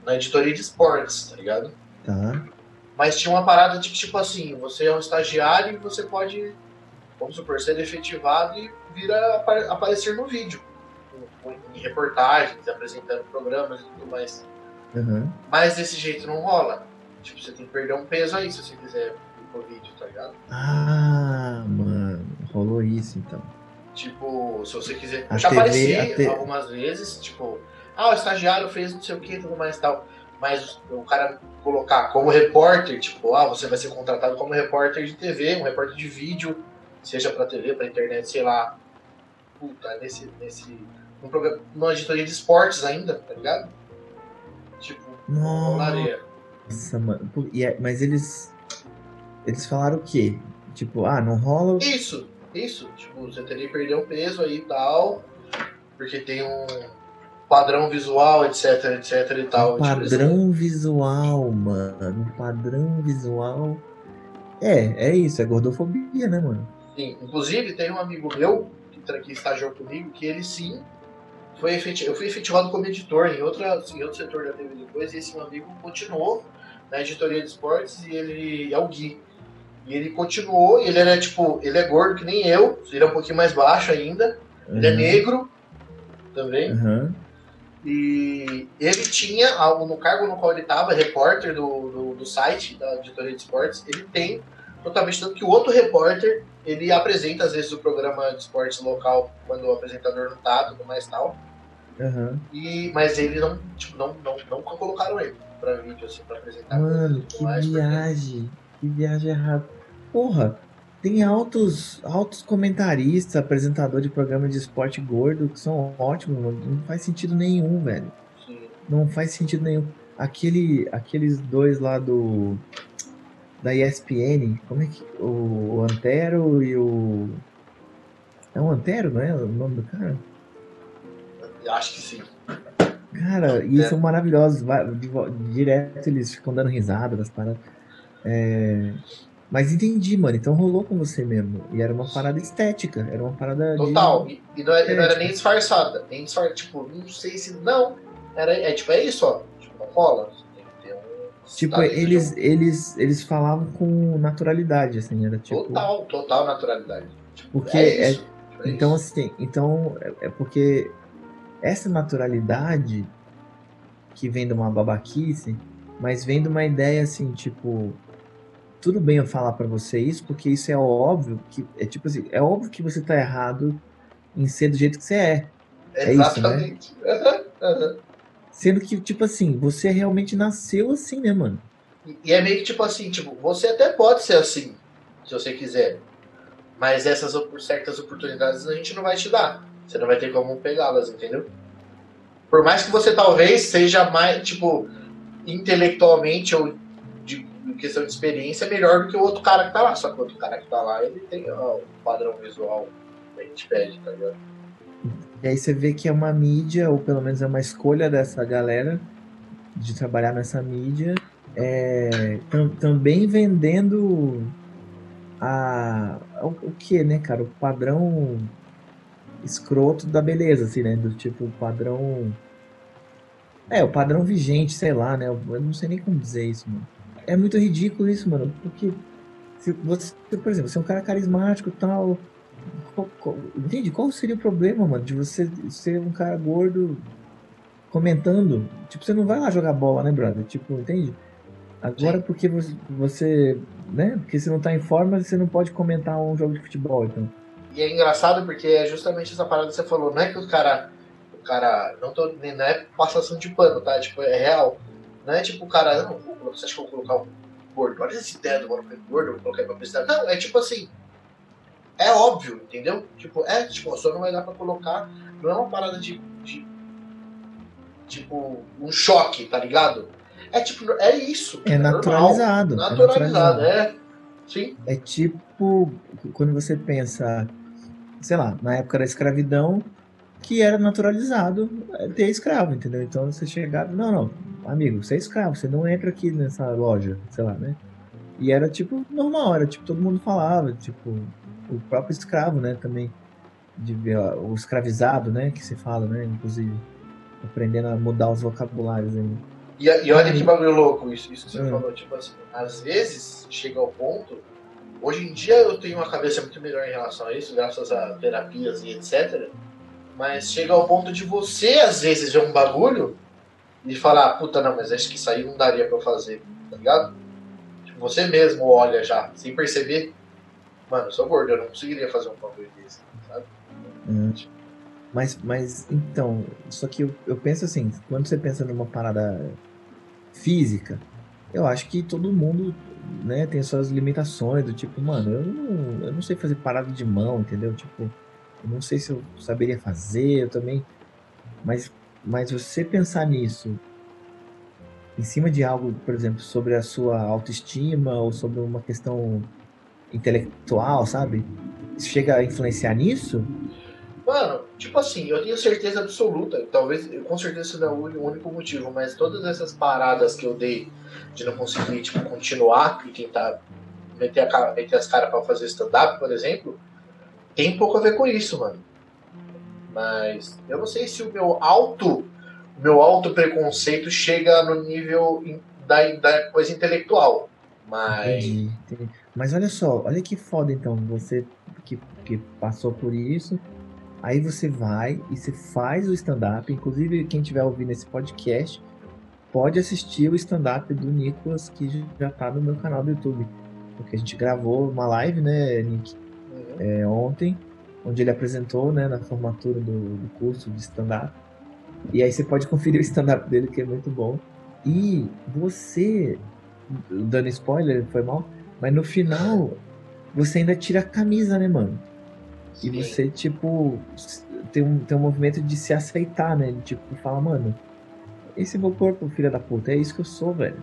na editoria de esportes, tá ligado? Tá. Mas tinha uma parada de que, tipo assim, você é um estagiário e você pode, vamos supor, ser efetivado e vir a apa- aparecer no vídeo. Em, em reportagens, apresentando programas e tudo mais. Aham. Mas desse jeito não rola. Tipo, você tem que perder um peso aí se você quiser ir pro vídeo, tá ligado? Ah, mano. Rolou isso então. Tipo, se você quiser. A Eu já TV apareci te- algumas vezes, tipo, ah, o estagiário fez não sei o que e tudo mais e tal. Mas o cara colocar como repórter, tipo, ah, você vai ser contratado como repórter de TV, um repórter de vídeo, seja pra TV, pra internet, sei lá. Puta, nesse. nesse um programa, numa editoria de esportes ainda, tá ligado? Tipo, rolaria. Nossa, mano. É- mas eles. Eles falaram o quê? Tipo, ah, não rola. Isso, isso. Tipo, você teria que perder um peso aí e tal, porque tem um padrão visual, etc, etc e tal. Um padrão visual, mano. Um padrão visual. É, é isso, é gordofobia, né, mano? Sim. Inclusive, tem um amigo meu que, que estagiou comigo, que ele sim foi efetivado. Eu fui efetivado como editor em, outra, em outro setor da TV depois, e esse meu amigo continuou na editoria de esportes e ele é o Gui. E ele continuou, e ele era tipo, ele é gordo que nem eu, ele é um pouquinho mais baixo ainda, ele é Aham, negro também. Aham. E ele tinha, algo no cargo no qual ele estava, repórter do, do, do site da editoria de esportes, ele tem totalmente tanto que o outro repórter, ele apresenta às vezes o programa de esportes local quando o apresentador não tá, tudo mais tal. Aham. E, mas ele não, tipo, não, não, nunca colocaram ele pra vídeo, assim, pra apresentar. Mano, que mais, porque- viagem. Que viagem errada. Porra, tem altos, altos comentaristas, apresentador de programa de esporte gordo que são ótimos, mano. Não faz sentido nenhum, velho. Não faz sentido nenhum. Aquele, aqueles dois lá do. Da ESPN, como é que. O, o Antero e o. É o Antero, não é o nome do cara? Acho que sim. Cara, e É. são maravilhosos. Direto eles ficam dando risada das paradas. É, Mas entendi, mano. Então rolou com você mesmo. E era uma parada estética. Era uma parada. de- Total. E, e não, é- e não É, era nem disfarçada. Nem disfarçada. Tipo, não sei se. Não. Era, é tipo, é isso, ó. Tipo, não rola. Tipo, tá de eles, eles, eles falavam com naturalidade, assim. Era tipo. Total, total naturalidade. Tipo, Porque é isso. Tipo, é Então, isso. assim, então é- é porque essa naturalidade que vem de uma babaquice, mas vem de uma ideia assim, tipo, tudo bem eu falar pra você isso, porque isso é óbvio que é tipo assim, é óbvio que você tá errado em ser do jeito que você é. é isso, né? Exatamente. Sendo que, tipo assim, você realmente nasceu assim, né, mano? E- é meio que tipo assim, tipo, você até pode ser assim, se você quiser. Mas essas certas oportunidades a gente não vai te dar. Você não vai ter como pegá-las, entendeu? Por mais que você talvez seja mais, tipo, intelectualmente ou questão de experiência, melhor do que o outro cara que tá lá. Só que o outro cara que tá lá, ele tem ó, o padrão visual que a gente pede, tá ligado? E aí você vê que é uma mídia, ou pelo menos é uma escolha dessa galera de trabalhar nessa mídia, é, tam- também vendendo a, o, o que, né, cara? O padrão escroto da beleza, assim, né? Do tipo, padrão. É, o padrão vigente, sei lá, né? Eu não sei nem como dizer isso, mano. É muito ridículo isso, mano, porque se você, por exemplo, você é um cara carismático e tal. Qual, qual, entende? Qual seria o problema, mano, de você ser um cara gordo comentando? Tipo, você não vai lá jogar bola, né, brother? Tipo, entende? Agora, Sim. porque você, você, né? Porque você não tá em forma, você não pode comentar um jogo de futebol, então. E é engraçado porque é justamente essa parada que você falou. Não é que o cara. O cara. Não, tô, nem- não é passação de pano, tá? Tipo, é real. Não é tipo o cara. Não, você acha que eu vou colocar um gordo? Olha essa ideia do mano gordo, eu vou colocar pra publicidade. Não, é tipo assim. É óbvio, entendeu? Tipo, é, tipo, só não vai dar pra colocar. Não é uma parada de. de tipo, um choque, tá ligado? É tipo, é isso. É normal. naturalizado. é Naturalizado, é. Sim. É tipo quando você pensa, sei lá, na época da escravidão, que era naturalizado é, ter escravo, entendeu? Então você chegava, não, não, amigo, você é escravo, você não entra aqui nessa loja, sei lá, né? E era tipo normal, era tipo todo mundo falava, tipo o próprio escravo, né, também de ver o escravizado, né, que se fala, né, inclusive aprendendo a mudar os vocabulários aí. E, e olha que bagulho louco isso, isso que você Hum. falou, tipo assim, às vezes chega ao ponto. Hoje em dia eu tenho uma cabeça muito melhor em relação a isso, graças a terapias e etc. Mas chega ao ponto de você, às vezes, ver um bagulho e falar, puta, não, mas acho que isso aí não daria pra eu fazer, tá ligado? Tipo, você mesmo olha já, sem perceber. Mano, eu sou gordo, eu não conseguiria fazer um bagulho desse, sabe? Hum. Mas, mas, então, só que eu, eu penso assim, quando você pensa numa parada física, eu acho que todo mundo, né, tem suas limitações, do tipo, mano, eu não, eu não sei fazer parada de mão, entendeu? Tipo, eu não sei se eu saberia fazer, eu também. Mas, mas você pensar nisso em cima de algo, por exemplo, sobre a sua autoestima ou sobre uma questão intelectual, sabe? Isso chega a influenciar nisso? Mano, tipo assim, eu tenho certeza absoluta, talvez, com certeza não é o único motivo, mas todas essas paradas que eu dei de não conseguir, tipo, continuar e tentar meter, a, cara- meter as caras pra fazer stand-up, por exemplo, tem pouco a ver com isso, mano. Mas eu não sei se o meu alto, o meu alto preconceito chega no nível da, da coisa intelectual. Mas. Entendi, entendi. Mas olha só, olha que foda então, você que, que passou por isso, aí você vai e você faz o stand-up, inclusive quem estiver ouvindo esse podcast pode assistir o stand-up do Nicolas que já tá no meu canal do YouTube. Porque a gente gravou uma live, né, Nick, Uhum. é, ontem, onde ele apresentou, né, na formatura do, do curso de stand-up. E aí você pode conferir o stand-up dele, que é muito bom. E você, dando spoiler, foi mal, mas no final você ainda tira a camisa, né, mano? E Sim. você, tipo, tem um, tem um movimento de se aceitar, né? De, tipo, falar, mano, esse é meu corpo, filha da puta, é isso que eu sou, velho.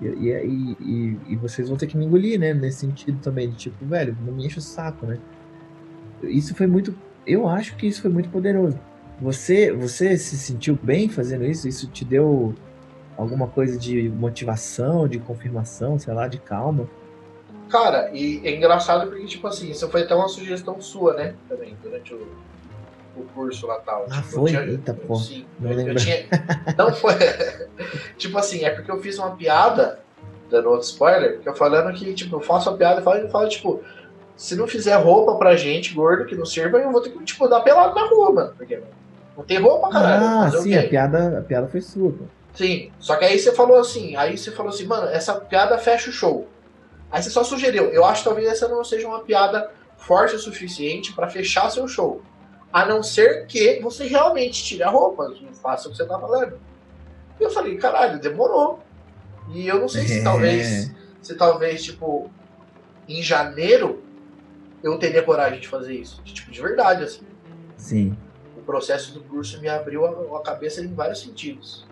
E, e, e, e- e vocês vão ter que me engolir, né? Nesse sentido também, de tipo, velho, não me enche o saco, né? Isso foi muito. Eu acho que isso foi muito poderoso. Você, você se sentiu bem fazendo isso? Isso te deu alguma coisa de motivação, de confirmação, sei lá, de calma? Cara, e é engraçado porque, tipo assim, isso foi até uma sugestão sua, né? Também, durante o, o curso lá tal. Ah, Tipo, foi? tinha- Eita, pô. Sim, Não eu, eu lembro. tinha. Não foi. tipo assim, é porque eu fiz uma piada, dando outro spoiler, que eu falando que, tipo, eu faço uma piada e falo, eu falo, tipo, se não fizer roupa pra gente, gordo, que não sirva, eu vou ter que, tipo, dar pelado na rua, mano. Porque não tem roupa, caralho. Ah, sim, a piada, a piada foi sua, pô. Sim, só que aí você falou assim, aí você falou assim, mano, essa piada fecha o show. Aí você só sugeriu, eu acho que talvez essa não seja uma piada forte o suficiente pra fechar seu show. A não ser que você realmente tire a roupa e faça o que você tá falando. E eu falei, caralho, demorou. E eu não sei se É. talvez, se talvez, tipo, em janeiro eu teria coragem de fazer isso. De, tipo, de verdade, assim Sim. o processo do curso me abriu a, a cabeça em vários sentidos.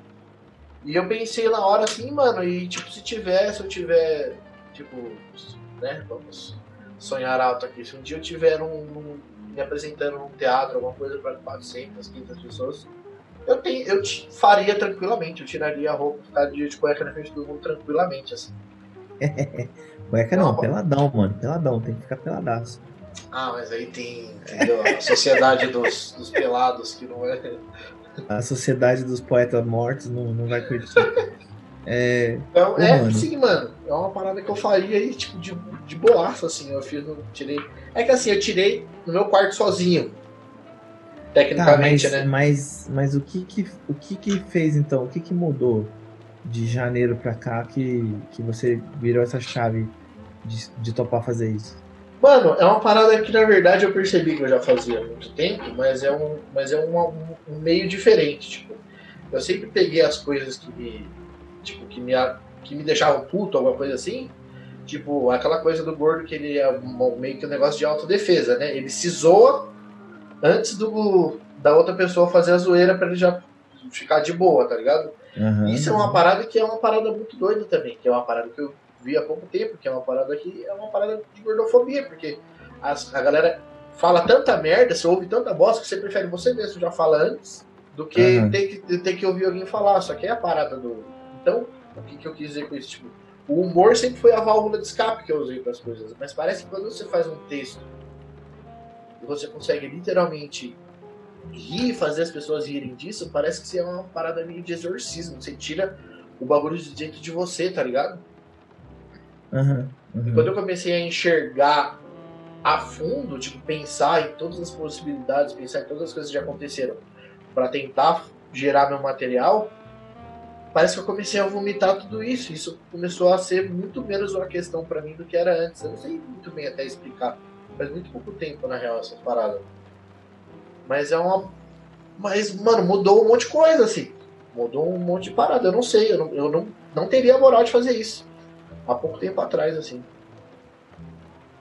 E eu pensei na hora assim, mano, e tipo, se tiver, se eu tiver, tipo, né, vamos sonhar alto aqui, se um dia eu tiver num, num- me apresentando num teatro, alguma coisa para 400, 500 pessoas, eu, tenho, eu faria tranquilamente, eu tiraria a roupa, ficaria de cueca na frente do mundo tranquilamente, assim. Cueca não, Não, peladão, mano. Peladão, tem que ficar peladaço. Ah, mas aí tem, entendeu? A sociedade dos, dos pelados, que não é... A sociedade dos poetas mortos não, não vai curtir. É, Então, é, mano. sim, mano. É uma parada que eu faria aí, tipo, de, de boaço, assim. Eu fiz, eu tirei. É que assim, eu tirei no meu quarto sozinho. tá, Tecnicamente, mas, né? mas, mas o que que, o que que fez então? O que que mudou de janeiro pra cá que, que você virou essa chave de, de topar fazer isso? Mano, é uma parada que na verdade eu percebi que eu já fazia há muito tempo, mas é um, mas é um, um meio diferente. Tipo, eu sempre peguei as coisas que me. Tipo, que me, que me deixavam puto, alguma coisa assim. Tipo, aquela coisa do gordo que ele é meio que um negócio de autodefesa, né? Ele se zoa antes do, da outra pessoa fazer a zoeira pra ele já ficar de boa, tá ligado? Aham. Isso é uma parada que é uma parada muito doida também, que é uma parada que eu vi há pouco tempo, que é uma parada que é uma parada de gordofobia, porque as- a galera fala tanta merda, você ouve tanta bosta que você prefere você mesmo já falar antes do que Aham. ter, que ter que ouvir alguém falar. Só que é a parada do. Então, o que, que eu quis dizer com isso? Tipo, o humor sempre foi a válvula de escape que eu usei para as coisas, mas parece que quando você faz um texto e você consegue literalmente rir, fazer as pessoas rirem disso, parece que você é uma parada meio de exorcismo. Você tira o bagulho de dentro de você, tá ligado? Aham. E aham. quando eu comecei a enxergar a fundo, tipo, pensar em todas as possibilidades, pensar em todas as coisas que já aconteceram pra tentar gerar meu material, parece que eu comecei a vomitar tudo isso. Isso começou a ser muito menos uma questão pra mim do que era antes. Eu não sei muito bem até explicar. Faz muito pouco tempo, na real, essas paradas. Mas é uma. Mas, mano, mudou um monte de coisa, assim. Mudou um monte de parada. Eu não sei. Eu não, eu não, não teria moral de fazer isso. Há pouco tempo atrás, assim.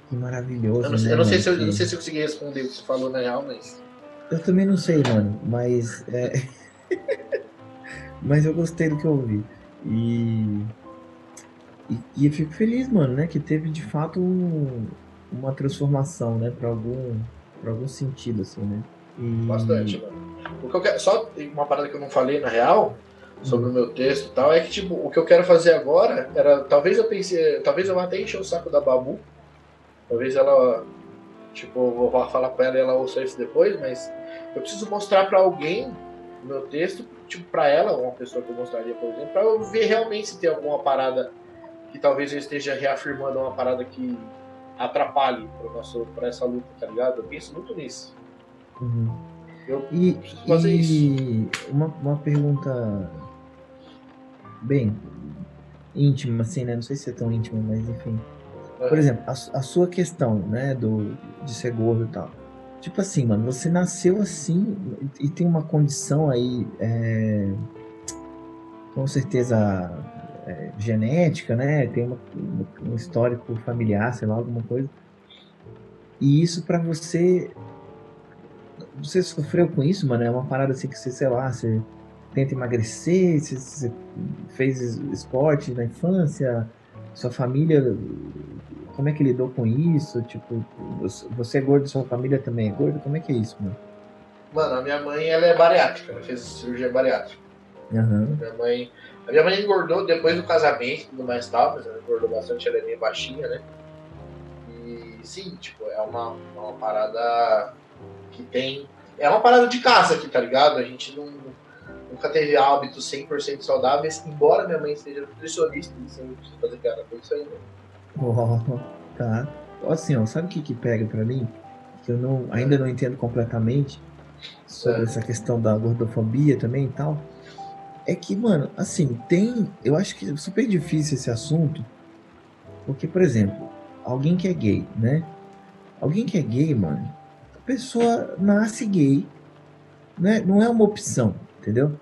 Que maravilhoso. Eu não, sei- né, eu não sei mano? se eu, eu não sei se eu consegui responder o que você falou na real, mas. Eu também não sei, mano, mas é... mas eu gostei do que eu ouvi. E... e e eu fico feliz, mano, né, que teve de fato um- uma transformação, né, para algum para algum sentido assim, né? E... Bastante, mano. Quero, só uma parada que eu não falei na real sobre o meu texto e tal, é que tipo, o que eu quero fazer agora era. Talvez eu pensei. Talvez eu vá até encher o saco da Babu. Talvez ela. Tipo, eu vou falar com ela e ela ouça isso depois, mas eu preciso mostrar pra alguém o meu texto, tipo, pra ela, uma pessoa que eu mostraria, por exemplo, pra eu ver realmente se tem alguma parada que talvez eu esteja reafirmando uma parada que atrapalhe pro nosso, pra essa luta, tá ligado? Eu penso muito nisso. Uhum. Eu E, preciso fazer e uma, uma pergunta bem íntima, assim, né? Não sei se é tão íntima, mas enfim. Por exemplo, a, a sua questão, né, do, de ser gordo e tal. Tipo assim, mano, você nasceu assim e, tem uma condição aí, é, com certeza, é, genética, né? Tem uma- um histórico familiar, sei lá, alguma coisa. E isso pra você. Você sofreu com isso, mano? É uma parada assim que você, sei lá, você tenta emagrecer, você, você fez es- esporte na infância, sua família como é que lidou com isso? Tipo, você- é gordo, sua família também é gorda? Como é que é isso, mano? Mano, a minha mãe ela é bariátrica, ela fez cirurgia bariátrica. Aham. Minha mãe, a minha mãe engordou depois do casamento e tudo mais tal, mas ela engordou bastante, ela é meio baixinha, né? E sim, tipo, é uma, uma parada que tem. É uma parada de casa aqui, tá ligado? A gente não, nunca teve hábitos 100% saudáveis, embora minha mãe seja nutricionista, e sem fazer piada com isso ainda. Ó, tá. Assim, ó, sabe o que que pega pra mim? Que eu não, ainda não entendo completamente sobre É. essa questão da gordofobia também e tal. É que, mano, assim, tem. Eu acho que é super difícil esse assunto. Porque, por exemplo, alguém que é gay, né? Alguém que é gay, mano, a pessoa nasce gay, né? Não é uma opção, entendeu?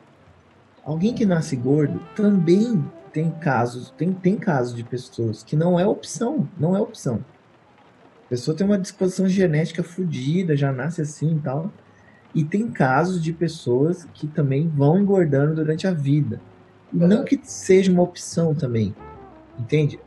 Alguém que nasce gordo também tem casos, tem, tem casos de pessoas que não é opção, não é opção. A pessoa tem uma disposição genética fodida, já nasce assim e tal. E tem casos de pessoas que também vão engordando durante a vida. E não que seja uma opção também. Entende?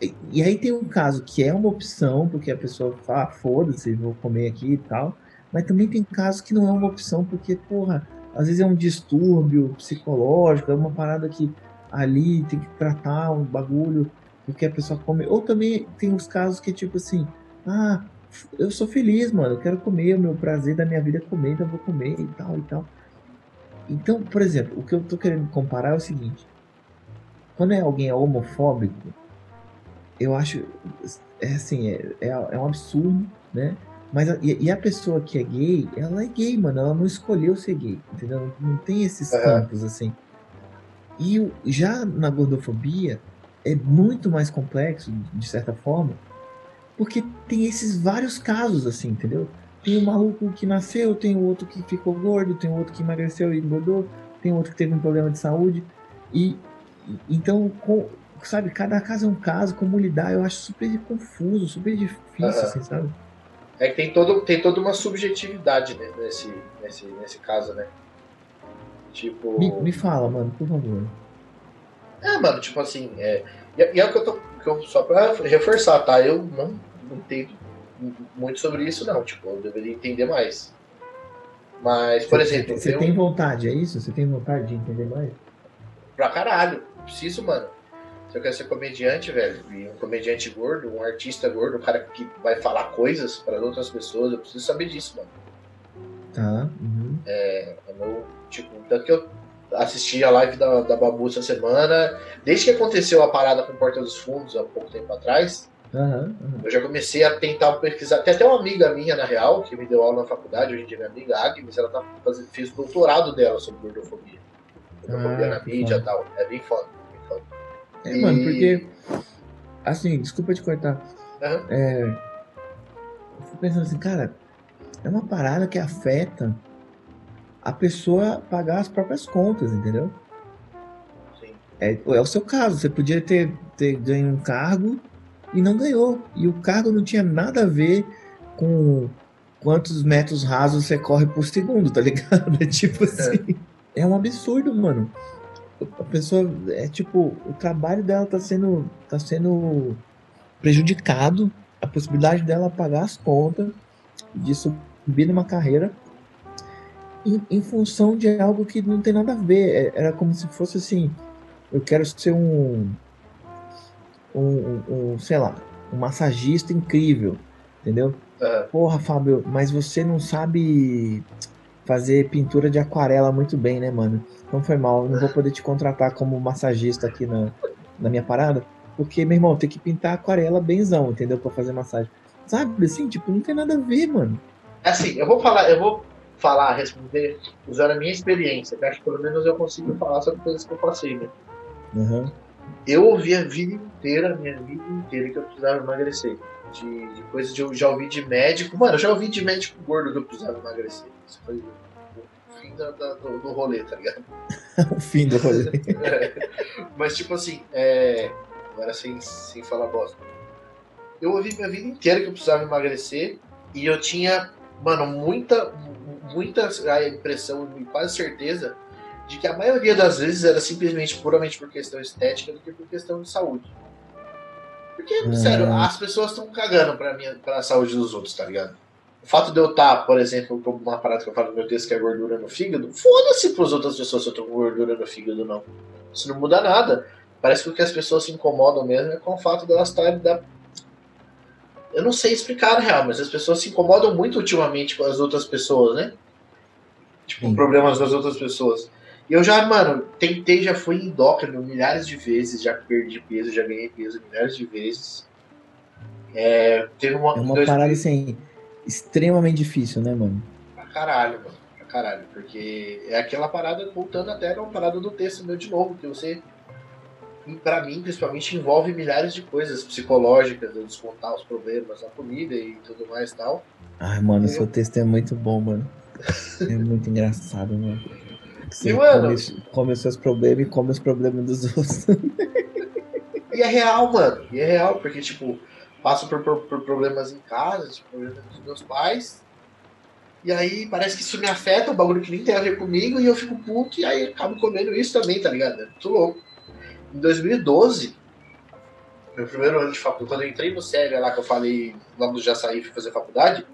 E, e aí tem um caso que é uma opção, porque a pessoa fala, ah, foda-se, vou comer aqui e tal. Mas também tem casos que não é uma opção, porque, porra, às vezes é um distúrbio psicológico, é uma parada que ali tem que tratar um bagulho porque a pessoa come. Ou também tem os casos que, tipo assim, ah, eu sou feliz, mano, eu quero comer, o meu prazer da minha vida é comer, então eu vou comer e tal e tal. Então, por exemplo, o que eu tô querendo comparar é o seguinte: quando é alguém é homofóbico, eu acho, é assim, é, é, é um absurdo, né? Mas e, e a pessoa que é gay, ela é gay, mano, ela não escolheu ser gay, entendeu? Não tem esses Aham. campos assim. E o- já na gordofobia é muito mais complexo, de certa forma, porque tem esses vários casos, assim, entendeu? Tem um maluco que nasceu, tem o outro que ficou gordo, tem o outro que emagreceu e engordou, tem outro que teve um problema de saúde. E então, com- sabe, cada caso é um caso, como lidar, eu acho super confuso, super difícil, Aham. assim, sabe? É que tem, todo, tem toda uma subjetividade né, nesse, nesse, nesse caso, né? Tipo. Me, me fala, mano, por favor. É, mano, tipo assim, é, e, e é o que eu tô. Que eu, só pra reforçar, tá? Eu não, não entendo muito sobre isso, não. Tipo, eu deveria entender mais. Mas, por exemplo, você tem vontade, é isso? Você tem vontade de entender mais? pra caralho, preciso, mano. Se eu quero ser comediante, velho, e um comediante gordo, um artista gordo, um cara que vai falar coisas para outras pessoas, eu preciso saber disso, mano. Tá. uhum. É meu, tipo, tanto que eu. assisti a live da, da Babu essa semana. Desde que aconteceu a parada com Porta dos Fundos, há pouco tempo atrás, Aham, aham. eu já comecei a tentar pesquisar. Tem até uma amiga minha, na real, que me deu aula na faculdade, hoje em dia minha amiga Agnes, ela tá fazendo, fez o doutorado dela sobre gordofobia. Gordofobia Ah, na mídia e tal. É bem foda, É, mano, E- porque. Assim, desculpa te cortar. Aham. É. Eu fico pensando assim, cara, é uma parada que afeta a pessoa pagar as próprias contas, entendeu? Sim. É, é o seu caso, você podia ter, ter ganho um cargo e não ganhou. E o cargo não tinha nada a ver com quantos metros rasos você corre por segundo, tá ligado? É tipo assim. É um absurdo, mano. A pessoa é tipo, o trabalho dela tá sendo tá sendo prejudicado, a possibilidade dela pagar as contas, de subir numa carreira em, em função de algo que não tem nada a ver. É- Era como se fosse assim, eu quero ser um um, um- um, sei lá, um massagista incrível, entendeu? Aham. Porra, Fábio, mas você não sabe fazer pintura de aquarela muito bem, né, mano? Então foi mal, eu não vou poder te contratar como massagista aqui na, na minha parada, porque, meu irmão, tem que pintar aquarela benzão, entendeu? Pra fazer massagem. Sabe, assim, tipo, não tem nada a ver, mano. Assim, eu vou falar, eu vou falar, responder, usando a minha experiência, que acho que pelo menos eu consigo falar sobre coisas que eu passei, né? Aham. Eu ouvi a vida inteira, a minha vida inteira, que eu precisava emagrecer. De, de coisas de eu já ouvi de médico. Mano, eu já ouvi de médico gordo que eu precisava emagrecer. Isso foi fim da- da- do, do rolê, tá ligado? o fim do rolê. Mas, tipo assim, é... agora sem, sem falar bosta. Eu ouvi minha vida inteira que eu precisava emagrecer e eu tinha, mano, muita, muita a impressão e quase certeza de que a maioria das vezes era simplesmente puramente por questão estética do que por questão de saúde. Porque, Hum. sério, as pessoas estão cagando pra, minha, pra saúde dos outros, tá ligado? O fato de eu estar, por exemplo, com uma parada que eu falo no meu texto que é gordura no fígado, foda-se pras outras pessoas se eu tô com gordura no fígado ou não. Isso não muda nada. Parece que o que as pessoas se incomodam mesmo é com o fato delas estarem da. Eu não sei explicar na real, mas as pessoas se incomodam muito ultimamente com as outras pessoas, né? Tipo, Sim. problemas das outras pessoas. E eu já, mano, tentei, já fui endócrino milhares de vezes, já perdi peso, já ganhei peso milhares de vezes. É, teve uma. É uma dois- parada, assim, extremamente difícil, né, mano? Pra caralho, mano. Pra caralho. Porque é aquela parada, voltando até a parada do texto meu de novo, que você. E pra mim, principalmente, envolve milhares de coisas psicológicas, eu descontar os problemas da comida e tudo mais e tal. Ai, mano, Eu- seu texto é muito bom, mano. É muito engraçado, mano. Você E, mano- come, come os seus problemas e come os problemas dos outros. E é real, mano. E é real, porque, tipo, passo por, por- por problemas em casa, tipo, problemas dos meus pais. E aí parece que isso me afeta, um bagulho que nem tem a ver comigo, e eu fico puto, e aí acabo comendo isso também, tá ligado? É muito louco. Em 2012, meu primeiro ano de faculdade, quando eu entrei no sério lá que eu falei, logo já saí e fui fazer faculdade,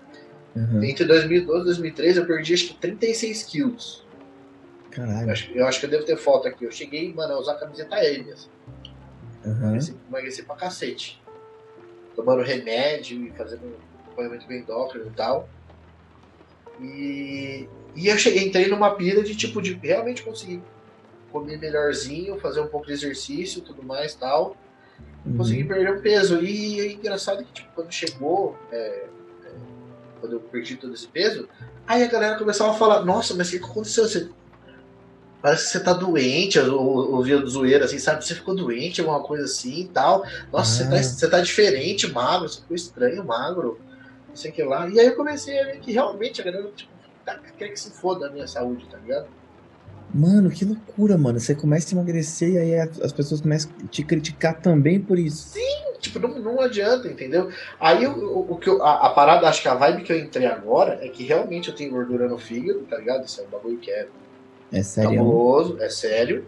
Uhum. entre 2012 e 2013 eu perdi acho que 36 quilos. Eu Caralho. acho, eu acho que eu devo ter foto aqui. Eu cheguei, mano, a usar camiseta M, assim. Uhum. Emagreci pra cacete. Tomando remédio e fazendo um acompanhamento bem endócrino e tal. E, e eu cheguei, entrei numa pira de tipo de realmente conseguir comer melhorzinho, fazer um pouco de exercício e tudo mais e tal. Consegui Uhum. perder um peso. E é engraçado que tipo, quando chegou, é, é, quando eu perdi todo esse peso, aí a galera começava a falar, nossa, mas o que aconteceu? Você, parece que você tá doente, eu ou- ouvia zoeira assim, sabe? Você ficou doente, alguma coisa assim e tal. Nossa, você, Ah. tá, você tá diferente, magro, você ficou estranho, magro, não sei o que lá. E aí eu comecei a ver que realmente a galera tipo, tá- quer que se foda a minha saúde, tá ligado? Mano, que loucura, mano. Você começa a emagrecer e aí as as pessoas começam a te criticar também por isso. Tipo, não, não adianta, entendeu? Aí o, o, o que eu- a, a parada, acho que a vibe que eu entrei agora é que realmente eu tenho gordura no fígado, tá ligado? Isso é um bagulho que é É sério. cabuloso, é sério.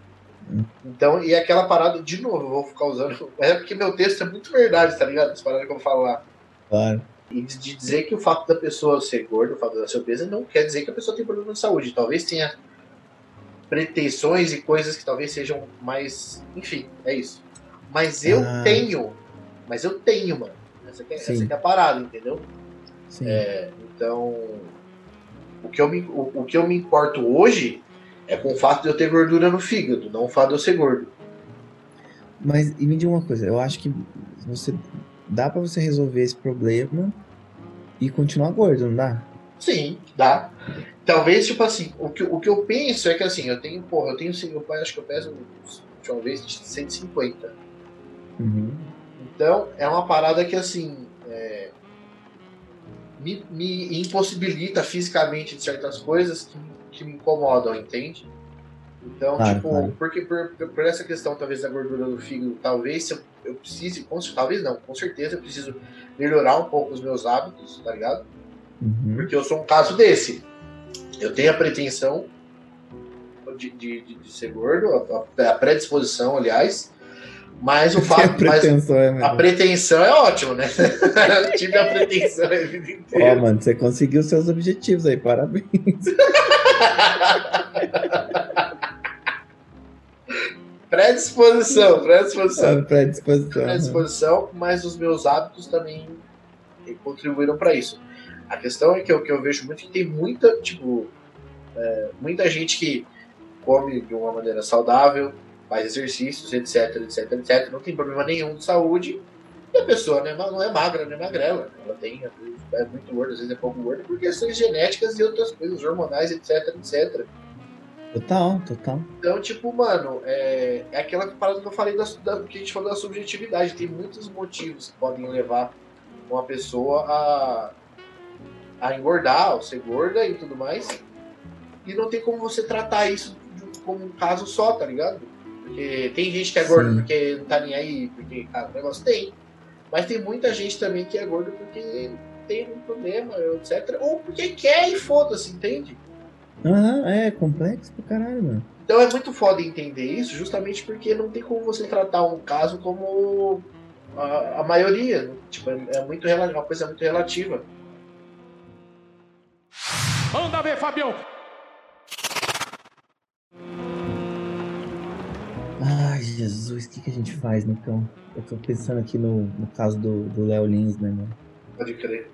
Hum. Então, e aquela parada, de novo, eu vou ficar usando. É porque meu texto é muito verdade, tá ligado? Essa parada que eu vou falar. Claro. E de dizer que o fato da pessoa ser gorda, o fato dela ser obesa, não quer dizer que a pessoa tem problema de saúde. Talvez tenha pretensões e coisas que talvez sejam mais. Enfim, é isso. Mas eu Ah. tenho. Mas eu tenho, mano. Essa que é, essa que é a parada, entendeu? Sim. É, então, o que, eu me, o, o que eu me importo hoje É com o fato de eu ter gordura no fígado, não o fato de eu ser gordo. Mas e me diga uma coisa, eu acho que você dá para você resolver esse problema e continuar gordo, não dá? Sim, dá. Talvez, tipo assim, o que, o que eu penso é que assim, eu tenho, porra, eu tenho, eu acho que eu peso, última vez, 150. Uhum. Então, é uma parada que, assim, é, me, me, impossibilita fisicamente de certas coisas que, que me incomodam, entende? Então, claro, tipo, claro. porque por, por, essa questão, talvez, da gordura do fígado, talvez eu, eu precise, com, talvez não, com certeza eu preciso melhorar um pouco os meus hábitos, tá ligado? Uhum. Porque eu sou um caso desse. Eu tenho a pretensão de, de, de, ser gordo, a, a, predisposição, aliás, mas o fato. a pretensão, mas, é a pretensão é ótimo, né? tive a pretensão a vida inteira. Ó, mano, você conseguiu seus objetivos aí, parabéns. predisposição, predisposição. predisposição. Predisposição, mas os meus hábitos também contribuíram para isso. A questão é que eu, que eu vejo muito que tem muita, tipo, é, muita gente que come de uma maneira saudável, faz exercícios, etc, etc, etc, não tem problema nenhum de saúde, e a pessoa né, não é magra, não é magrela. Ela tem, é muito gorda, às vezes é pouco gorda, por questões genéticas e outras coisas, hormonais, etc, etc. Total, total. Então, tipo, mano, é, é aquela parada que eu falei da, da, que a gente falou da subjetividade. Tem muitos motivos que podem levar uma pessoa a, a engordar, ou ser gorda e tudo mais. E não tem como você tratar isso como um caso só, tá ligado? Porque tem gente que é gorda porque não tá nem aí, porque, cara, o negócio tem. Mas tem muita gente também que é gorda porque tem um problema, etc. Ou porque quer e foda-se, entende? Aham, uhum, é complexo pra caralho, mano. Então é muito foda entender isso, justamente porque não tem como você tratar um caso como a, a maioria. Tipo, é, é muito uma coisa muito relativa. Manda ver, Fabião! Jesus, o que, que a gente faz, então? Eu tô pensando aqui no, no caso do Léo Lins, né, mano? Pode crer.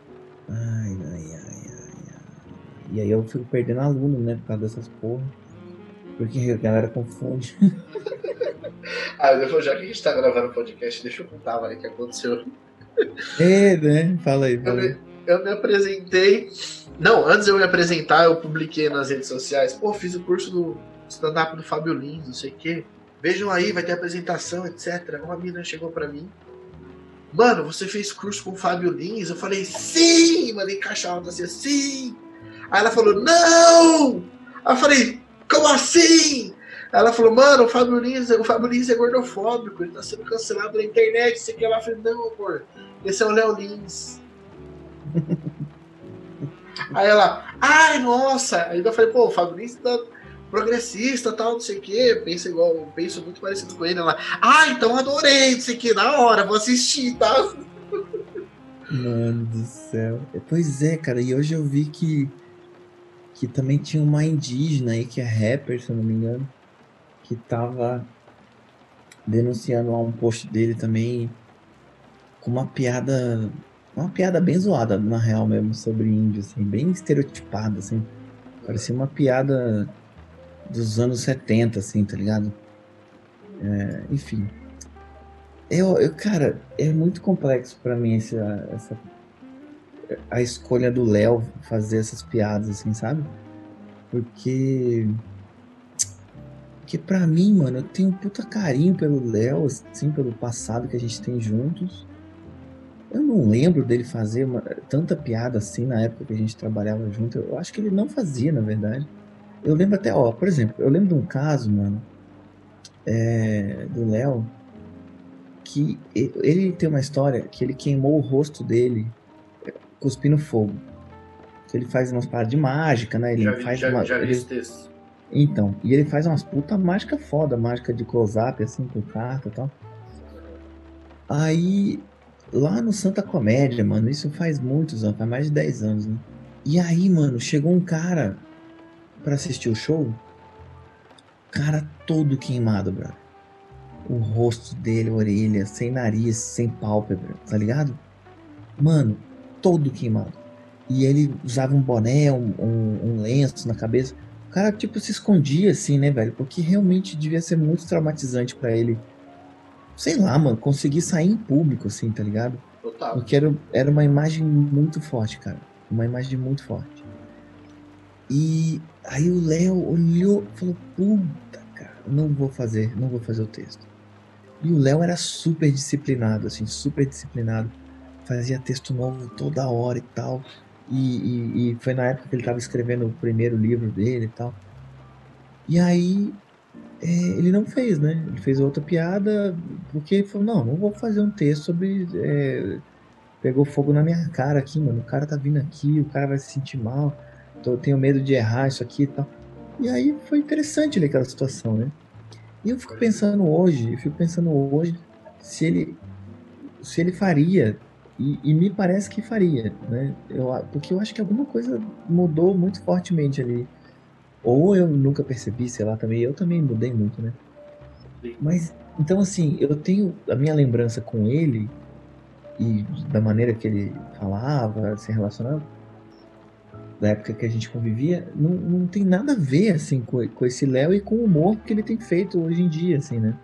Ai, ai, ai, ai, ai. E aí eu fico perdendo aluno, né, por causa dessas porra. Porque a galera confunde. ah, depois, já que a gente tá gravando o podcast, deixa eu contar, o que aconteceu. É, né? Fala aí, fala eu, me, eu me apresentei. Não, antes de eu me apresentar, eu publiquei nas redes sociais. Pô, fiz o curso do stand-up do Fábio Lins, não sei o quê. Vejam aí, vai ter apresentação, etc. Uma menina chegou para mim. Mano, você fez curso com o Fábio Lins? Eu falei, sim! Mandei caixa alta assim, sim! Aí ela falou, não! Aí eu falei, como assim? Ela falou, mano, o Fábio Lins, o Fábio Lins é gordofóbico, ele tá sendo cancelado na internet, sei que ela falou, não, amor, esse é o Léo Lins. Aí ela, ai, nossa! Aí eu falei, pô, o Fábio Lins tá progressista, tal, não sei o que, pensa igual, penso muito parecido com ele. Ela, ah, então adorei, não sei o que, na hora, vou assistir, tá? Mano do céu. Pois é, cara, e hoje eu vi que que também tinha uma indígena aí, que é rapper, se eu não me engano, que tava denunciando lá um post dele também com uma piada, uma piada bem zoada, na real mesmo, sobre índio, assim, bem estereotipada, assim. Parecia uma piada dos anos 70, assim, tá ligado? É, enfim. Eu, eu, cara, é muito complexo para mim essa, essa a escolha do Léo fazer essas piadas, assim, sabe? Porque. Porque pra mim, mano, eu tenho um puta carinho pelo Léo, assim, pelo passado que a gente tem juntos. Eu não lembro dele fazer uma, tanta piada assim na época que a gente trabalhava junto. Eu acho que ele não fazia, na verdade. Eu lembro até, ó, por exemplo, eu lembro de um caso, mano, é, do Léo, que ele tem uma história que ele queimou o rosto dele cuspindo fogo. Que ele faz umas paradas de mágica, né? Ele já faz já, uma, já ele. Então, e ele faz umas puta mágica foda, mágica de close-up, assim, com carta e tal. Aí, lá no Santa Comédia, mano, isso faz muitos anos, faz mais de 10 anos, né? E aí, mano, chegou um cara para assistir o show, cara todo queimado, bro. O rosto dele, a orelha, sem nariz, sem pálpebra, tá ligado? Mano, todo queimado. E ele usava um boné, um, um, um lenço na cabeça. O cara, tipo, se escondia assim, né, velho? Porque realmente devia ser muito traumatizante para ele. Sei lá, mano, conseguir sair em público, assim, tá ligado? Total. Porque era, era uma imagem muito forte, cara. Uma imagem muito forte. E aí o Léo olhou e falou: Puta, cara, não vou fazer, não vou fazer o texto. E o Léo era super disciplinado, assim, super disciplinado. Fazia texto novo toda hora e tal. E, e, e foi na época que ele estava escrevendo o primeiro livro dele e tal. E aí é, ele não fez, né? Ele fez outra piada porque ele falou: Não, não vou fazer um texto sobre. É, pegou fogo na minha cara aqui, mano. O cara tá vindo aqui, o cara vai se sentir mal. Tô, tenho medo de errar isso aqui e tal. E aí foi interessante ali aquela situação, né? E eu fico pensando hoje, eu fico pensando hoje se ele se ele faria e, e, me parece que faria, né? Eu, porque eu acho que alguma coisa mudou muito fortemente ali. Ou eu nunca percebi, sei lá, também. Eu também mudei muito, né? Mas, então assim, eu tenho a minha lembrança com ele e da maneira que ele falava, se relacionava, da época que a gente convivia, não, não tem nada a ver, assim, com, com esse Léo e com o humor que ele tem feito hoje em dia, assim, né?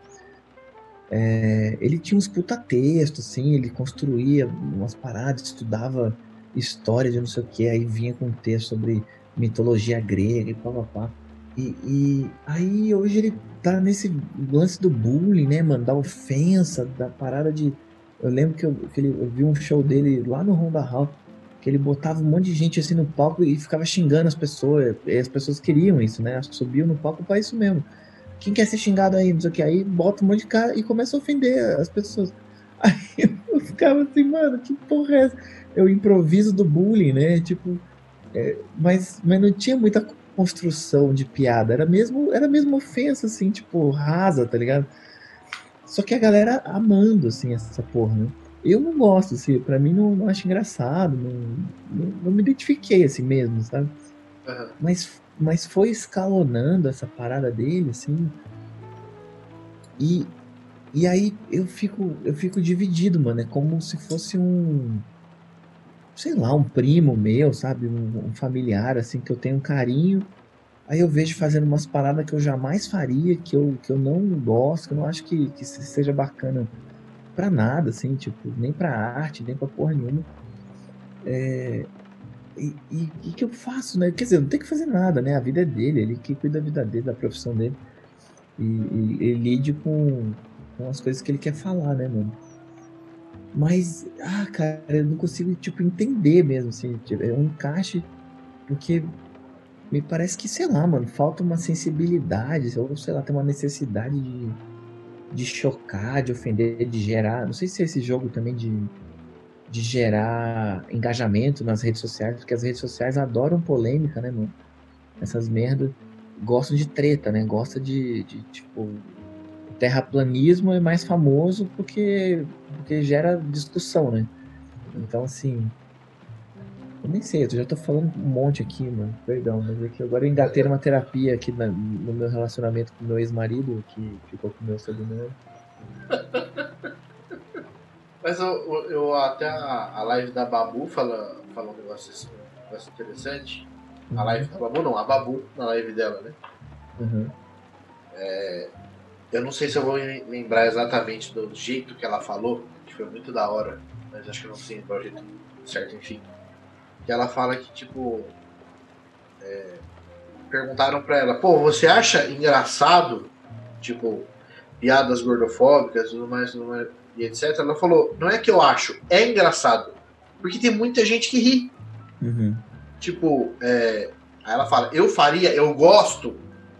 É, ele tinha uns puta textos, assim, ele construía umas paradas, estudava história de não sei o que, aí vinha com um texto sobre mitologia grega e papapá. E, e aí hoje ele tá nesse lance do bullying, né, mano, da ofensa, da parada de. Eu lembro que eu, que ele, eu vi um show dele lá no Honda Hall que ele botava um monte de gente assim no palco e ficava xingando as pessoas. E as pessoas queriam isso, né? Subiam no palco para isso mesmo. Quem quer ser xingado aí, não sei o que, aí bota um monte de cara e começa a ofender as pessoas. Aí eu ficava assim, mano, que porra é essa? Eu improviso do bullying, né? Tipo, é, mas, mas não tinha muita construção de piada, era mesmo, era mesmo ofensa, assim, tipo, rasa, tá ligado? Só que a galera amando, assim, essa porra, né? Eu não gosto, assim, pra mim não, não acho engraçado, não, não, não, me identifiquei assim mesmo, sabe? Uhum. Mas, mas foi escalonando essa parada dele, assim. E, e aí eu fico, eu fico dividido, mano. É como se fosse um. Sei lá, um primo meu, sabe? Um, um familiar, assim, que eu tenho um carinho. Aí eu vejo fazendo umas paradas que eu jamais faria, que eu, que eu não gosto, que eu não acho que, que seja bacana para nada, assim, tipo, nem pra arte, nem pra porra nenhuma. É, e, o que eu faço, né? Quer dizer, não tem que fazer nada, né? A vida é dele, ele que cuida da vida dele, da profissão dele. E, e ele lide com, com as coisas que ele quer falar, né, mano? Mas, ah, cara, eu não consigo, tipo, entender mesmo, assim, tipo, é um encaixe, porque me parece que, sei lá, mano, falta uma sensibilidade, ou sei lá, tem uma necessidade de de chocar, de ofender, de gerar. Não sei se é esse jogo também de, de gerar engajamento nas redes sociais, porque as redes sociais adoram polêmica, né, mano? Essas merdas gostam de treta, né? Gosta de, de tipo. Terraplanismo é mais famoso porque, porque gera discussão, né? Então, assim. Nem sei, eu já tô falando um monte aqui, mano. Perdão, mas é que agora eu engatei uma terapia aqui na, no meu relacionamento com meu ex-marido, que ficou com o meu sobrenome. Mas eu, eu até a, a, live da Babu fala, fala um negócio, um negócio interessante. Uhum. A live da Babu não, a Babu na live dela, né? Uhum. É, eu não sei se eu vou lembrar exatamente do jeito que ela falou, que foi muito da hora, mas acho que eu não sei o jeito certo, enfim que ela fala que, tipo. É, perguntaram pra ela, pô, você acha engraçado, tipo, piadas gordofóbicas tudo mais, tudo mais, e etc. Ela falou, não é que eu acho, é engraçado. Porque tem muita gente que ri. Uhum. Tipo, é, aí ela fala, eu faria, eu gosto,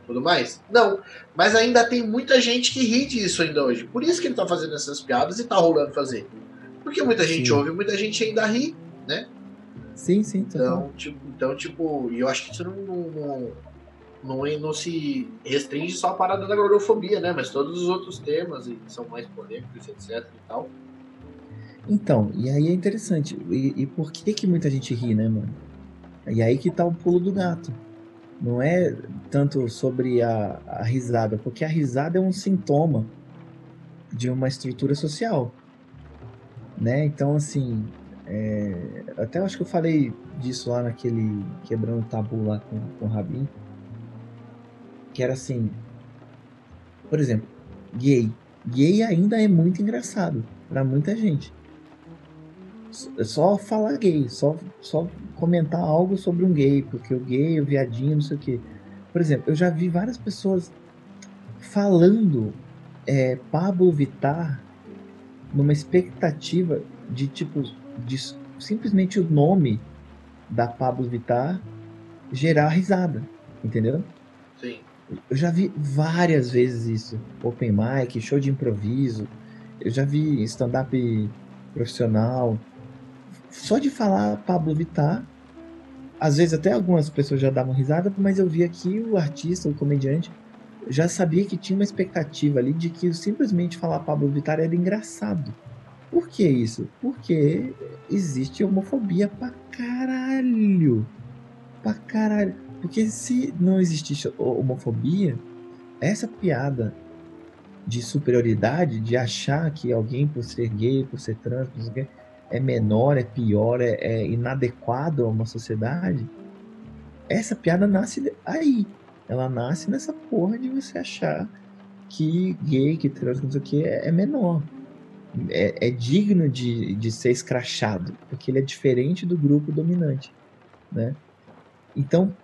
tudo mais? Não. Mas ainda tem muita gente que ri disso ainda hoje. Por isso que ele tá fazendo essas piadas e tá rolando fazer. Porque muita gente Sim. ouve, muita gente ainda ri, né? Sim, sim. Então, tipo, então, tipo, e eu acho que isso não, não, não, não, se restringe só à parada da gordofobia, né? Mas todos os outros temas e são mais polêmicos, etc e tal. Então, e aí é interessante. E, e, por que que muita gente ri, né, mano? E aí que tá o pulo do gato. Não é tanto sobre a, a risada, porque a risada é um sintoma de uma estrutura social, né? Então, assim, é, até acho que eu falei disso lá naquele Quebrando o Tabu lá com, com o Rabin. que era assim, por exemplo, gay. Gay ainda é muito engraçado para muita gente. É só falar gay, só, só comentar algo sobre um gay, porque o gay, o viadinho, não sei o quê. Por exemplo, eu já vi várias pessoas falando é, Pablo Vittar numa expectativa de tipo de simplesmente o nome da Pablo Vittar gerar risada, entendeu? Sim. Eu já vi várias vezes isso. Open mic, show de improviso. Eu já vi stand-up profissional. Só de falar Pablo Vittar, às vezes até algumas pessoas já davam risada, mas eu vi aqui o artista, o comediante, já sabia que tinha uma expectativa ali de que simplesmente falar Pablo Vittar era engraçado. Por que isso? Porque existe homofobia pra caralho. Pra caralho. Porque se não existisse homofobia, essa piada de superioridade, de achar que alguém por ser gay, por ser trans, por ser gay, é menor, é pior, é, é inadequado a uma sociedade, essa piada nasce aí. Ela nasce nessa porra de você achar que gay, que trans, não sei o que, é, é menor. É, é, digno de, de ser escrachado, porque ele é diferente do grupo dominante, né? Então,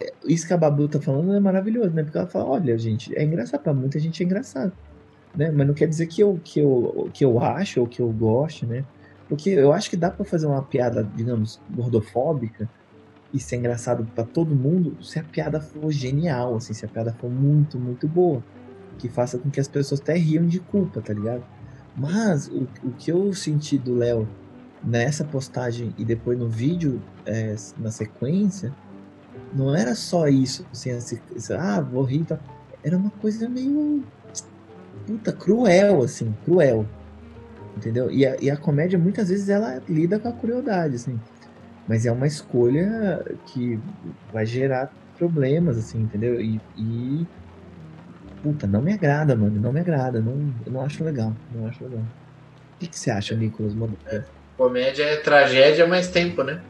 é, isso que a Babu tá falando é maravilhoso, né? Porque ela fala, olha, gente, é engraçado, pra muita gente é engraçado, né? Mas não quer dizer que eu, que eu, que eu acho ou que eu goste, né? Porque eu acho que dá para fazer uma piada, digamos, gordofóbica e ser engraçado para todo mundo se a piada for genial, assim, se a piada for muito, muito boa. Que faça com que as pessoas até riam de culpa, tá ligado? Mas o, o que eu senti do Léo nessa postagem e depois no vídeo é, na sequência, não era só isso, assim, assim ah, vou rir, tá? era uma coisa meio puta cruel, assim, cruel, entendeu? E a, e a comédia muitas vezes ela lida com a crueldade, assim, mas é uma escolha que vai gerar problemas, assim, entendeu? E, e puta, não me agrada, mano. Não me agrada. Não, eu não acho legal. Não acho legal. O que, que você acha, Nicolas? É, comédia é tragédia mais tempo, né?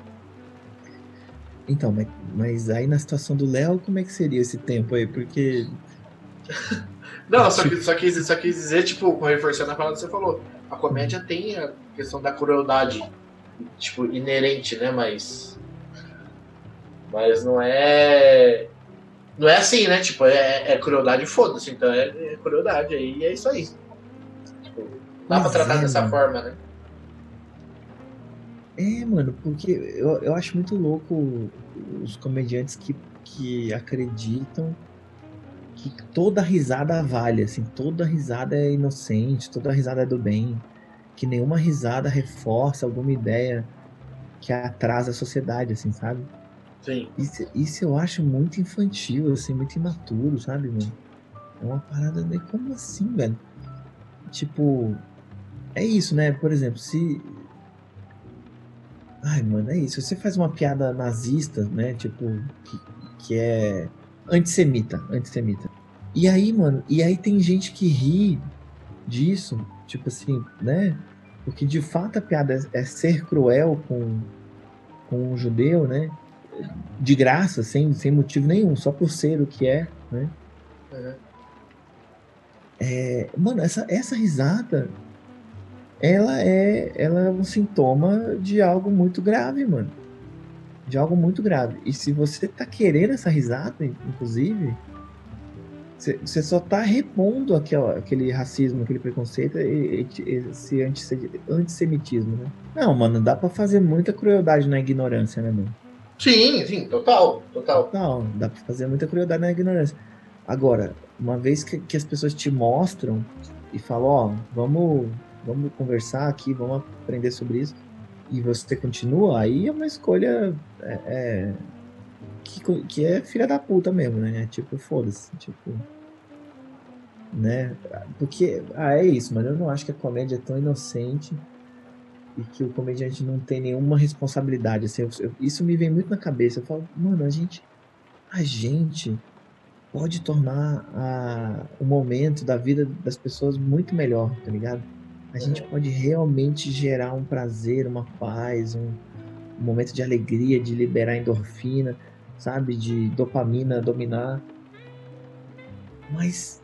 Então, mas, mas aí na situação do Léo, como é que seria esse tempo aí? Porque. não, só, que, só, quis, só quis dizer, tipo, reforçando a palavra que você falou. A comédia tem a questão da crueldade, tipo, inerente, né? Mas. Mas não é não é assim, né? Tipo, é, é crueldade foda-se. Então é, é, crueldade aí é isso aí. Tipo, dá pra tratar é, dessa mano. forma, né? É, mano, porque eu, eu acho muito louco os comediantes que, que acreditam que toda risada vale, assim, toda risada é inocente, toda risada é do bem, que nenhuma risada reforça alguma ideia que atrasa a sociedade, assim, sabe? Isso, isso eu acho muito infantil, assim, muito imaturo, sabe, mano? É uma parada meio como assim, velho? Tipo, é isso, né? Por exemplo, se. Ai, mano, é isso. Você faz uma piada nazista, né? Tipo, que, que é antissemita, antissemita. E aí, mano, e aí tem gente que ri disso, tipo assim, né? Porque de fato a piada é, é ser cruel com, com um judeu, né? De graça, sem, sem motivo nenhum, só por ser o que é, né? Uhum. É, mano, essa, essa risada, ela é, ela é um sintoma de algo muito grave, mano. De algo muito grave. E se você tá querendo essa risada, inclusive, você só tá repondo aquela, aquele racismo, aquele preconceito e, e esse antissemitismo, né? Não, mano, dá para fazer muita crueldade na ignorância, né, mano? Sim, sim, total, total. Não, dá pra fazer muita crueldade na ignorância. Agora, uma vez que, que as pessoas te mostram e falam, ó, vamos, vamos conversar aqui, vamos aprender sobre isso, e você continua, aí é uma escolha é, é, que, que é filha da puta mesmo, né? É tipo, foda-se, tipo. Né? Porque, ah, é isso, mas eu não acho que a comédia é tão inocente e que o comediante não tem nenhuma responsabilidade. Assim, eu, eu, isso me vem muito na cabeça. Eu falo, mano, a gente, a gente pode tornar a, o momento da vida das pessoas muito melhor, tá ligado? A gente uhum. pode realmente gerar um prazer, uma paz, um, um momento de alegria, de liberar endorfina, sabe? De dopamina dominar. Mas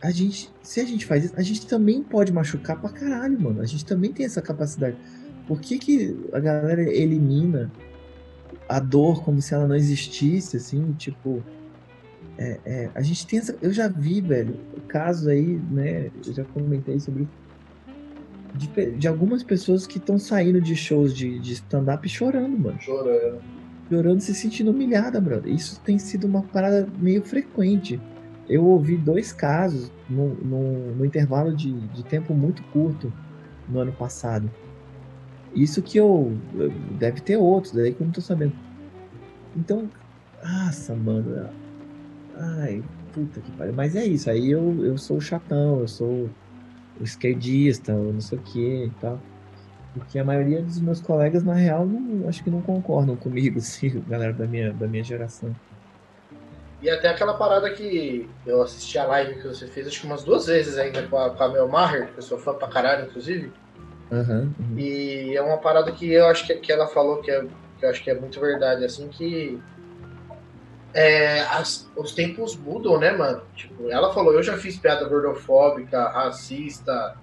a gente, se a gente faz isso, a gente também pode machucar pra caralho, mano. A gente também tem essa capacidade. Por que, que a galera elimina a dor como se ela não existisse, assim, tipo. É, é, a gente tem essa. Eu já vi, velho, casos aí, né? Eu já comentei sobre. De, de algumas pessoas que estão saindo de shows de, de stand-up chorando, mano. Chorando. Chorando, se sentindo humilhada, brother. Isso tem sido uma parada meio frequente. Eu ouvi dois casos no, no, no intervalo de, de tempo muito curto no ano passado. Isso que eu. Deve ter outros, daí que eu não tô sabendo. Então. Nossa, mano. Ai, puta que pariu. Mas é isso, aí eu, eu sou o chatão, eu sou o esquerdista, ou não sei o que e tal. Porque a maioria dos meus colegas, na real, não, acho que não concordam comigo, assim, galera da minha, da minha geração. E até aquela parada que eu assisti a live que você fez, acho que umas duas vezes ainda com a, com a Mel Maher, que eu sou fã pra caralho, inclusive. Uhum, uhum. E é uma parada que eu acho que, que ela falou que, é, que eu acho que é muito verdade, assim, que é, as, os tempos mudam, né, mano? Tipo, ela falou, eu já fiz piada gordofóbica, racista,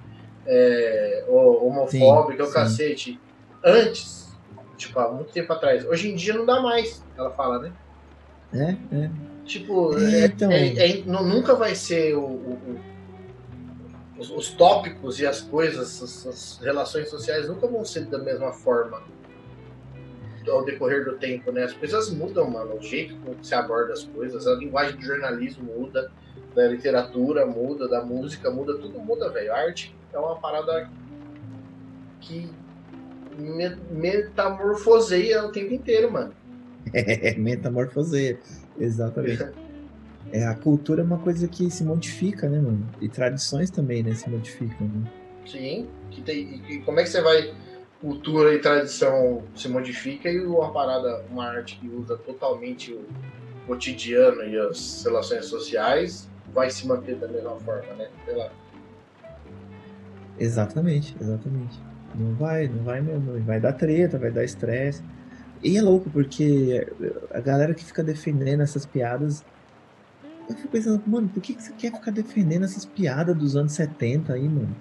é, homofóbica, sim, o cacete. Antes, tipo, há muito tempo atrás. Hoje em dia não dá mais, ela fala, né? É, é. Tipo, é, então... É, é, nunca vai ser o, o, os, os, tópicos e as coisas, as, as, relações sociais nunca vão ser da mesma forma ao decorrer do tempo, né? As coisas mudam, mano. O jeito como se aborda as coisas, a linguagem do jornalismo muda, da literatura muda, da música muda, tudo muda, velho. A arte é uma parada que metamorfoseia o tempo inteiro, mano. É, metamorfoseia, exatamente. É, a cultura é uma coisa que se modifica, né, mano? E tradições também, né, se modificam, né? Sim. Que tem, e como é que você vai cultura e tradição se modifica e uma parada, uma arte que usa totalmente o cotidiano e as relações sociais vai se manter da mesma forma, né? Sei lá. Exatamente, exatamente. Não vai, não vai mesmo. Vai dar treta, vai dar estresse. E é louco, porque a galera que fica defendendo essas piadas. Eu fico pensando, mano, por que, que você quer ficar defendendo essas piadas dos anos 70 aí, mano?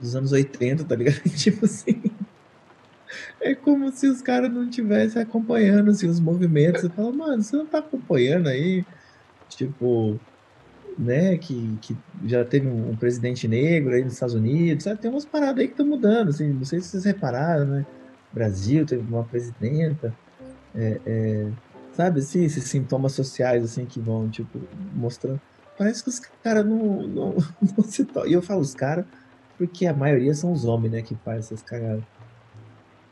Dos anos 80, tá ligado? tipo assim. É como se os caras não estivessem acompanhando assim, os movimentos. Você fala, mano, você não tá acompanhando aí? Tipo, né, que, que já teve um, um presidente negro aí nos Estados Unidos, sabe? Tem umas paradas aí que estão mudando, assim, não sei se vocês repararam, né? Brasil teve uma presidenta, é, é, sabe, assim, esses sintomas sociais, assim, que vão, tipo, mostrando. Parece que os caras não, não, não se tocam. E eu falo os caras porque a maioria são os homens, né, que fazem essas cagadas.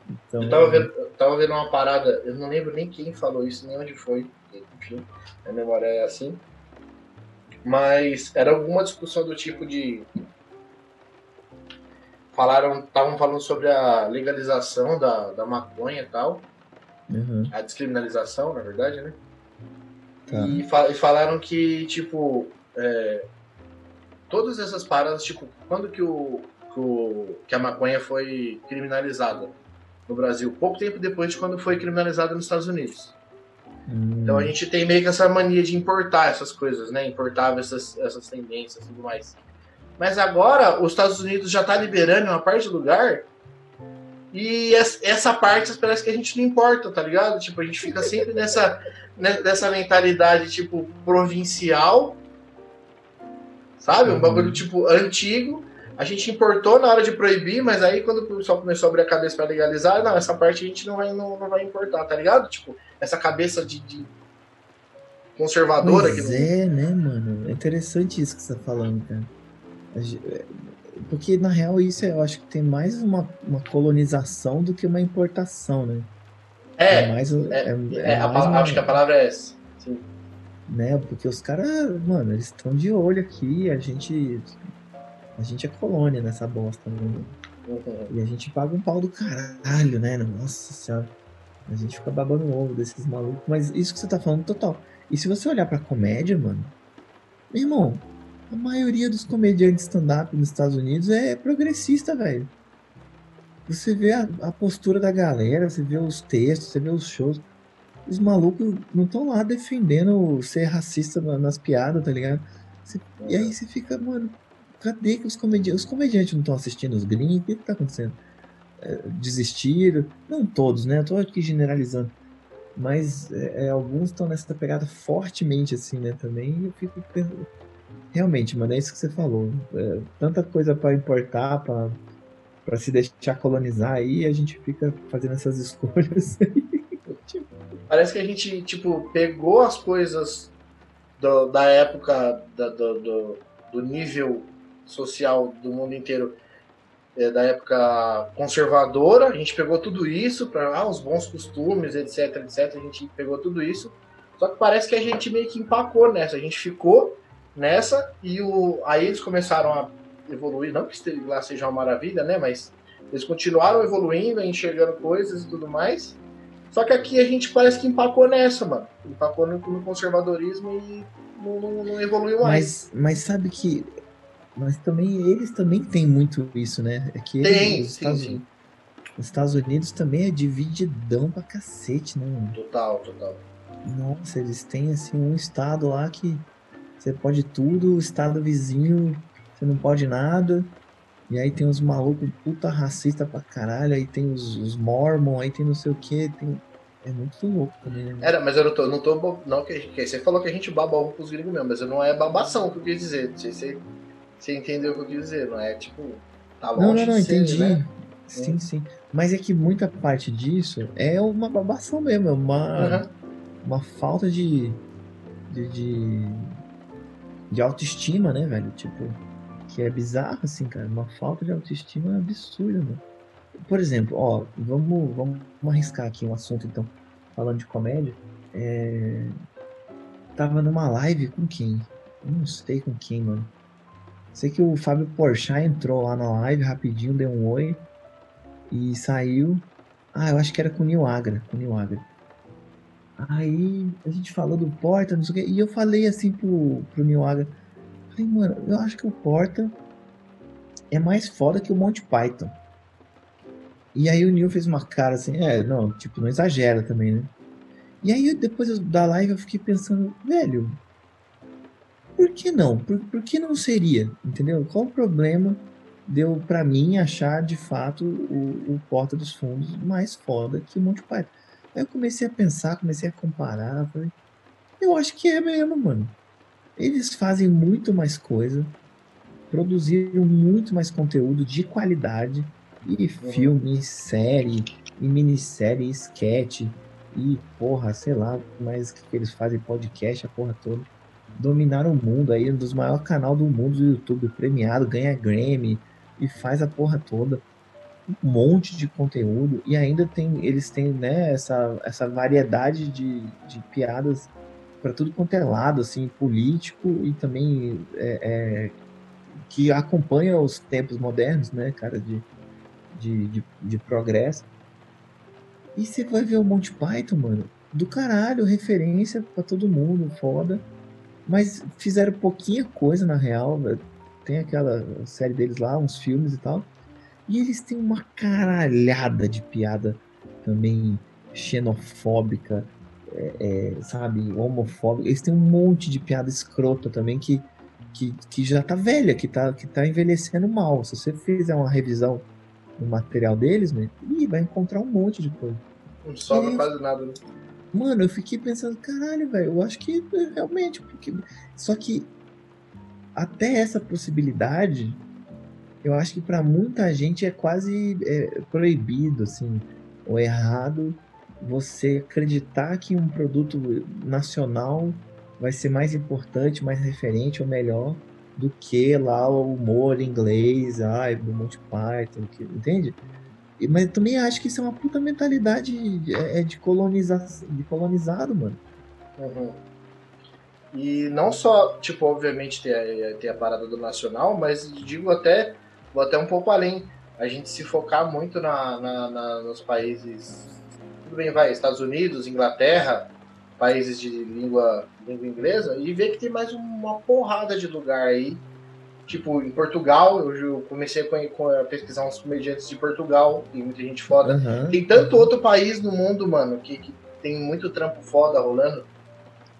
Então, eu tava vendo, eu tava vendo uma parada, eu não lembro nem quem falou isso, nem onde foi, enfim, a memória é assim. Mas era alguma discussão do tipo de. Falaram, estavam falando sobre a legalização da, da maconha e tal. Uhum. A descriminalização, na verdade, né? Tá. E, fa e, falaram que, tipo, é, todas essas paradas, tipo, quando que, o, que, o, que a maconha foi criminalizada? no Brasil, pouco tempo depois de quando foi criminalizado nos Estados Unidos. Hum. Então a gente tem meio que essa mania de importar essas coisas, né? Importar essas, essas tendências e tudo mais. Mas agora os Estados Unidos já está liberando uma parte do lugar e essa parte parece que a gente não importa, tá ligado? Tipo, a gente fica sempre nessa, né, nessa mentalidade, tipo, provincial, sabe? Um bagulho, uhum. tipo, antigo a gente importou na hora de proibir, mas aí quando o pessoal começou a abrir a cabeça para legalizar, não, essa parte a gente não vai, não, não vai importar, tá ligado? Tipo, essa cabeça de, de conservadora pois que é, né, mano? É interessante isso que você tá falando, cara. Porque na real isso eu acho que tem mais uma, uma colonização do que uma importação, né? É, é mais, é, é, é, é mais uma... acho que a palavra é essa. Sim. Né? Porque os caras, mano, eles estão de olho aqui, a gente a gente é colônia nessa bosta, né? Uhum. E a gente paga um pau do caralho, né? Nossa senhora. A gente fica babando o ovo desses malucos. Mas isso que você tá falando, total. E se você olhar pra comédia, mano. Meu irmão, a maioria dos comediantes stand-up nos Estados Unidos é progressista, velho. Você vê a, a, postura da galera, você vê os textos, você vê os shows. Os malucos não estão lá defendendo ser racista nas piadas, tá ligado? Você- E aí você fica, mano, cadê que os comediantes. Os comediantes não estão assistindo os gringos? O que, que tá acontecendo? É, desistiram. Não todos, né? Eu tô aqui generalizando. Mas é, é, alguns estão nessa pegada fortemente, assim, né? Também. Eu fico pensando. Realmente, mano, é isso que você falou. É, tanta coisa pra importar, pra, pra se deixar colonizar aí, a gente fica fazendo essas escolhas. Parece que a gente, tipo, pegou as coisas do- da época da- do, do- do nível social do mundo inteiro, é, da época conservadora, a gente pegou tudo isso para ah, os bons costumes, etc, etc, a gente pegou tudo isso. Só que parece que a gente meio que empacou nessa, a gente ficou nessa e o, aí eles começaram a evoluir, não que este- lá seja uma maravilha, né, mas eles continuaram evoluindo, enxergando coisas e tudo mais. Só que aqui a gente parece que empacou nessa, mano. Empacou no, no conservadorismo e não, não- não evoluiu mais. Mas, mas sabe que. Mas também eles também têm muito isso, né? É que Tem, eles, os, sim, Estados, sim. os Estados Unidos também é divididão pra cacete, né? mano? Total, total. Nossa, eles têm assim um estado lá que você pode tudo, o estado vizinho você não pode nada. E aí tem os malucos puta racista pra caralho, aí tem os, os mormon, aí tem não sei o que, tem... É muito louco também, né? Era, mas eu não tô. Não, tô não que, que você falou que a gente baba ovo pros gringos mesmo, mas não é babação que eu quis dizer. Não sei se você, entendeu o que eu quis dizer, não é tipo. Tá Não, longe não, não, ser, entendi. né? Sim, sim. Mas é que muita parte disso é uma babação mesmo, é uma, Aham. uma falta de, de, de, de autoestima, né, velho? Tipo, que é bizarro, assim, cara. Uma falta de autoestima absurda, mano. Por exemplo, ó, vamos, vamos, arriscar aqui um assunto, então, falando de comédia. É... Tava numa live com quem? Não sei com quem, mano. Sei que o Fábio Porchat entrou lá na live rapidinho, deu um oi e saiu. Ah, eu acho que era com o Nil Agra, com o Nil Agra. Aí a gente falou do Porta, não sei o quê, e eu falei assim pro, pro Nil Agra. Falei, mano, eu acho que o Porta é mais foda que o Monty Python. E aí o Neil fez uma cara assim, é, não, tipo, não exagera também, né? E aí depois da live eu fiquei pensando, velho, por que não? Por, por que não seria? Entendeu? Qual o problema deu pra mim achar de fato o, o Porta dos Fundos mais foda que o Monty Python? Aí eu comecei a pensar, comecei a comparar, falei, eu acho que é mesmo, mano. Eles fazem muito mais coisa, produziram muito mais conteúdo de qualidade, e filme, e série, e minissérie, e sketch, e porra, sei lá, mais que eles fazem podcast, a porra toda. Dominaram o mundo aí, um dos maiores canal do mundo do YouTube, premiado, ganha Grammy e faz a porra toda. Um monte de conteúdo e ainda tem, eles têm, né, essa, essa variedade de, de piadas para tudo quanto é lado, assim, político e também é, é, que acompanha os tempos modernos, né, cara, de, de, de, de progresso. E você vai ver o Monty Python, mano, do caralho, referência pra todo mundo, foda. Mas fizeram pouquinha coisa na real. Tem aquela série deles lá, uns filmes e tal. E eles têm uma caralhada de piada também xenofóbica, é, é, sabe, homofóbica. Eles têm um monte de piada escrota também que, que, que já tá velha, que tá, que tá envelhecendo mal. Se você fizer uma revisão do material deles, né, ih, vai encontrar um monte de coisa. Não sobra quase nada. Né? Mano, eu fiquei pensando, caralho, velho, eu acho que realmente, porque. Só que até essa possibilidade, eu acho que pra muita gente é quase é, proibido, assim, ou errado você acreditar que um produto nacional vai ser mais importante, mais referente ou melhor do que lá o humor inglês, ai, do Monty Python, que, entende? Mas eu também acho que isso é uma puta mentalidade é, é de, coloniza de colonizado, mano. Uhum. E não só, tipo, obviamente tem a, tem a parada do nacional, mas digo até, vou até um pouco além. A gente se focar muito na, na- na- nos países, tudo bem, vai, Estados Unidos, Inglaterra, países de língua, língua inglesa, e ver que tem mais uma porrada de lugar aí. Tipo, em Portugal, eu comecei a pesquisar uns comediantes de Portugal, tem muita gente foda. Aham. Tem tanto outro país no mundo, mano, que, que tem muito trampo foda rolando.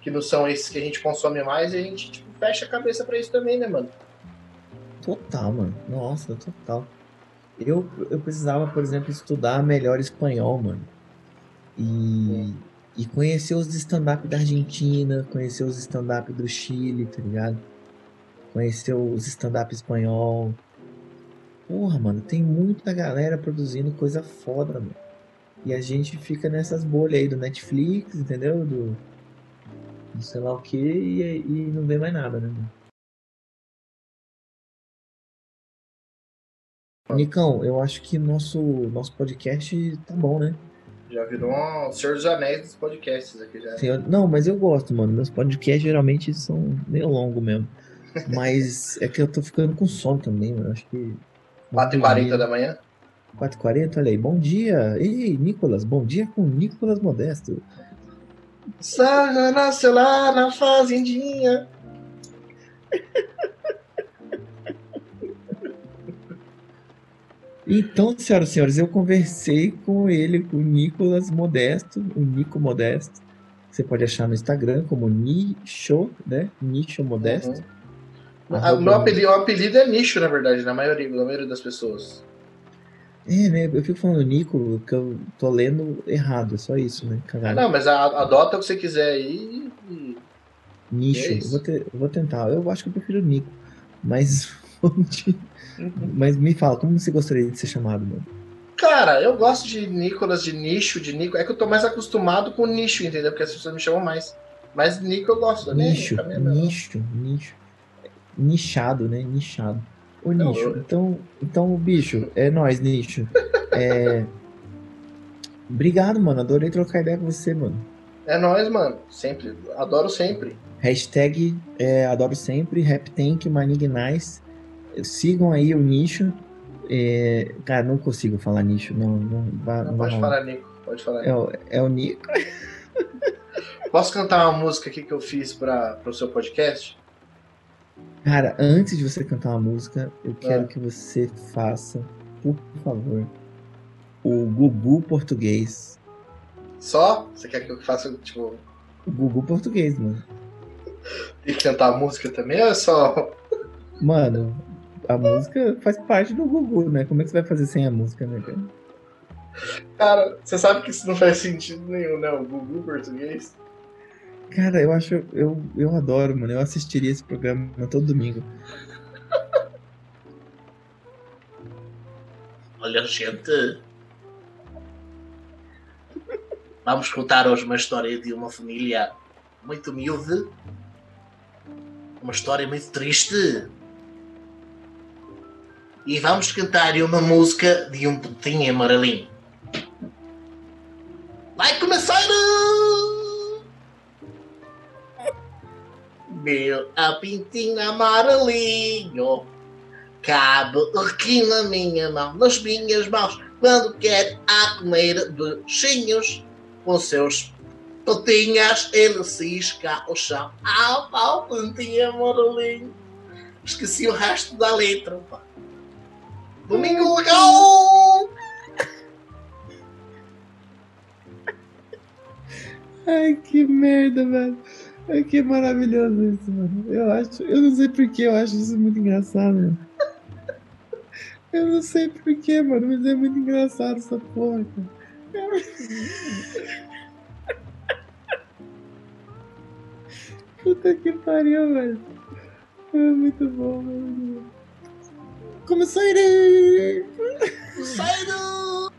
que não são esses que a gente consome mais, e a gente tipo, fecha a cabeça pra isso também, né, mano? Total, mano. Nossa, total. Eu, eu precisava, por exemplo, estudar melhor espanhol, mano. E, e conhecer os stand-up da Argentina, conhecer os stand-up do Chile, tá ligado? Conhecer os stand-up espanhol. Porra, mano, tem muita galera produzindo coisa foda, mano. E a gente fica nessas bolhas aí do Netflix, entendeu? Do, do sei lá o que, e, e não vê mais nada, né, mano? Nicão, eu acho que nosso, nosso podcast tá bom, né? Já virou um Senhor dos Anéis dos podcasts aqui já. Senhor- Não, mas eu gosto, mano. Meus podcasts geralmente são meio longos mesmo. Mas é que eu tô ficando com sono também, mano. Acho que. 4h40 da manhã. 4h40, olha aí. Bom dia. Ei, Nicolas. Bom dia com Nicolas Modesto. Sarra nasceu lá na fazendinha. Então, senhoras e senhores, eu conversei com ele, com o Nicolas Modesto, o Nico Modesto. Você pode achar no Instagram como Nicho, né? Nicho Modesto. Uhum. Ah, O meu apelido, o apelido é nicho, na verdade, na maioria, na maioria das pessoas. É, né? Eu fico falando Nico, que eu tô lendo errado, é só isso, né? Cagada. Não, mas adota o que você quiser aí. e- Nicho, é vou, te- vou tentar. Eu acho que eu prefiro Nico. Mas. mas me fala, como você gostaria de ser chamado, mano? Cara, eu gosto de Nicolas, de nicho, de Nico. É que eu tô mais acostumado com nicho, entendeu? Porque as pessoas me chamam mais. Mas Nico eu gosto também. Nicho, é nicho, nicho. Nichado, né? Nichado. Ô, Não, nicho, eu- então, então, bicho, é nóis, nicho. É... Obrigado, mano. Adorei trocar ideia com você, mano. É nóis, mano. Sempre. Adoro sempre. Hashtag é, adoro sempre, RapTank, Manignais. Sigam aí o nicho. É, cara, não consigo falar nicho, não, não, Não, não pode falar, Nico. Pode falar. É, o- é o Nico. Posso cantar uma música aqui que eu fiz para o seu podcast? Cara, antes de você cantar uma música, eu quero Ah. que você faça, por favor, o Gugu português. Só? Você quer que eu faça, tipo, O Gugu português, mano. e cantar a música também ou é só. Mano, a música faz parte do Gugu, né? Como é que você vai fazer sem a música, né, cara? Cara, você sabe que isso não faz sentido nenhum, né? O Gugu português. Cara, eu acho. Eu, eu adoro, mano. Eu assistiria esse programa todo domingo. Olha, gente. Vamos contar hoje uma história de uma família muito humilde. Uma história muito triste. E vamos cantar uma música de um putinho amarelinho. Vai começar! Meu a pintinho amarelinho Cabe aqui na minha mão, nas minhas mãos, quando quer a comer bichinhos com seus patinhas, ele cisca ao chão. Au, au, plantinha amarelinho. Esqueci o resto da letra. pá. Domingo legal! Ai, que merda, velho. Ai, que maravilhoso isso, mano. Eu acho. Eu não sei porquê, eu acho isso muito engraçado, mano. Eu não sei porquê, mano, mas é muito engraçado essa porra, cara. Puta que pariu, velho. É muito bom, mano. Começou a ir. Saindo!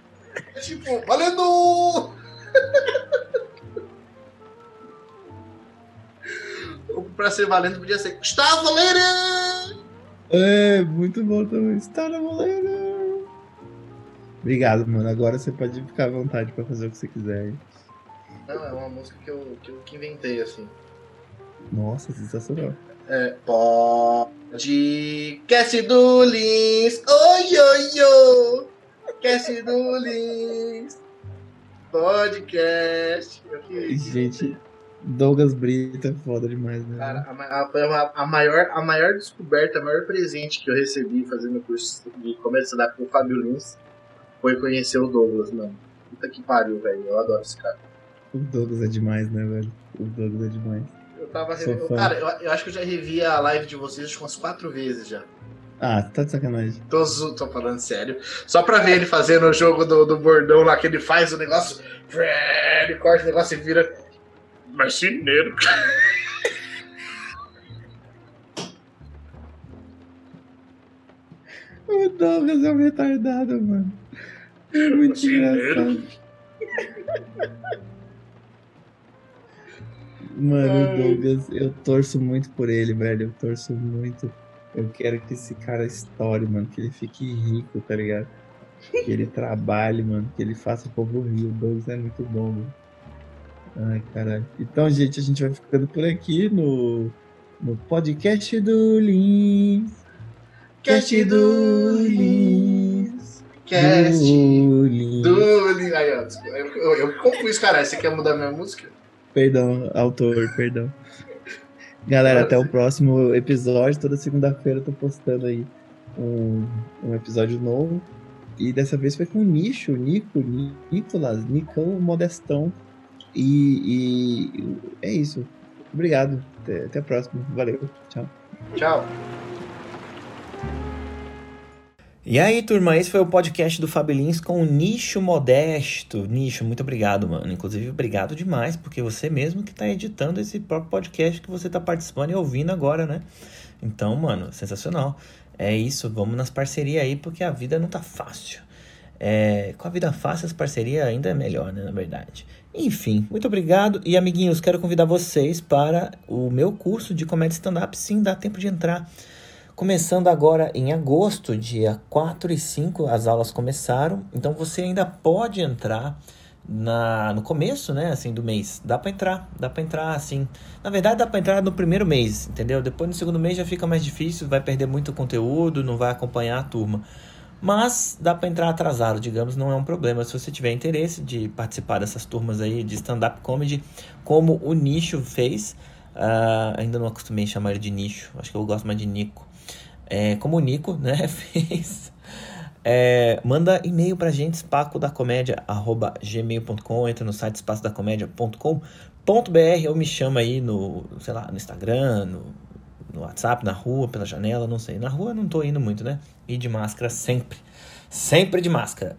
Tipo, valendo! Pra ser valendo podia ser. Está valendo! É, muito bom também. Está na moleira. Obrigado, mano. Agora você pode ficar à vontade pra fazer o que você quiser. Não, é uma música que eu, que eu que inventei, assim. Nossa, sensacional. É, podcast do Lins. Oi, oi, oi. Podcast do Lins. Podcast. Gente, Douglas Brito é foda demais, né? Cara, a, a- a maior, a maior descoberta, o maior presente que eu recebi fazendo o curso de começo da com o Fábio Lins foi conhecer o Douglas, mano. Puta que pariu, velho. Eu adoro esse cara. O Douglas é demais, né, velho? O Douglas é demais. Eu tava fã. Cara, eu, eu acho que eu já revi a live de vocês umas quatro vezes já. Ah, tá de sacanagem. Tô, tô falando sério. Só pra ver ele fazendo o jogo do, do bordão lá, que ele faz o negócio. Ele corta o negócio e vira. Marceneiro. O Douglas é um retardado, mano. É muito Marceneiro. engraçado. Mano, o. Douglas, eu torço muito por ele, velho. Eu torço muito. Eu quero que esse cara estoure, mano. Que ele fique rico, tá ligado? Que ele trabalhe, mano. Que ele faça o povo rir. O Douglas é muito bom, mano. Ai, caralho. Então, gente, a gente vai ficando por aqui no, no podcast do Lins. Cast do Lins. Cast do Lins. do Lins. Aí, ó, eu, eu, eu caralho. Você quer mudar minha música? Perdão, autor, perdão. Galera, até o próximo episódio. Toda segunda-feira eu tô postando aí um, um episódio novo. E dessa vez foi com o Nicho, Nico, Ni- Nicolas, Nicão Modestão. E, e é isso. Obrigado. Até, até a próxima. Valeu. Tchau. Tchau. E aí, turma, esse foi o podcast do Fabilins com o Nicho Modesto. Nicho, muito obrigado, mano. Inclusive, obrigado demais, porque você mesmo que tá editando esse próprio podcast que você tá participando e ouvindo agora, né? Então, mano, sensacional. É isso, vamos nas parcerias aí, porque a vida não tá fácil. É, com a vida fácil, as parcerias ainda é melhor, né, na verdade. Enfim, muito obrigado. E, amiguinhos, quero convidar vocês para o meu curso de comédia stand-up. Sim, dá tempo de entrar. Começando agora em agosto, dia 4 e 5, as aulas começaram. Então você ainda pode entrar na, no começo, né, assim, do mês. Dá pra entrar, dá pra entrar, assim. Na verdade, dá pra entrar no primeiro mês, entendeu? Depois no segundo mês já fica mais difícil, vai perder muito conteúdo, não vai acompanhar a turma. Mas dá pra entrar atrasado, digamos, não é um problema. Se você tiver interesse de participar dessas turmas aí de stand-up comedy, como o Nicho fez, ah, ainda não acostumei chamar ele de Nicho, acho que eu gosto mais de Nico. É, como o Nico, né, fez. É, manda e-mail pra gente, espacodacomédia.gmail.com, entra no site espacodacomédia.com.br ou me chama aí no, sei lá, no Instagram, no, no WhatsApp, na rua, pela janela, não sei. Na rua não tô indo muito, né? E de máscara sempre. Sempre de máscara.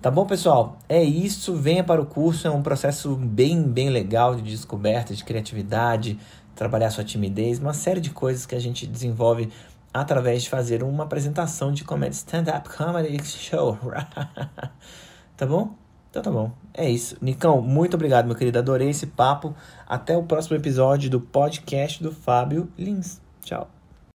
Tá bom, pessoal? É isso. Venha para o curso. É um processo bem, bem legal de descoberta, de criatividade, trabalhar sua timidez, uma série de coisas que a gente desenvolve através de fazer uma apresentação de comédia stand-up comedy show. tá bom? Então tá bom. É isso. Nicão, muito obrigado, meu querido. Adorei esse papo. Até o próximo episódio do podcast do Fábio Lins. Tchau.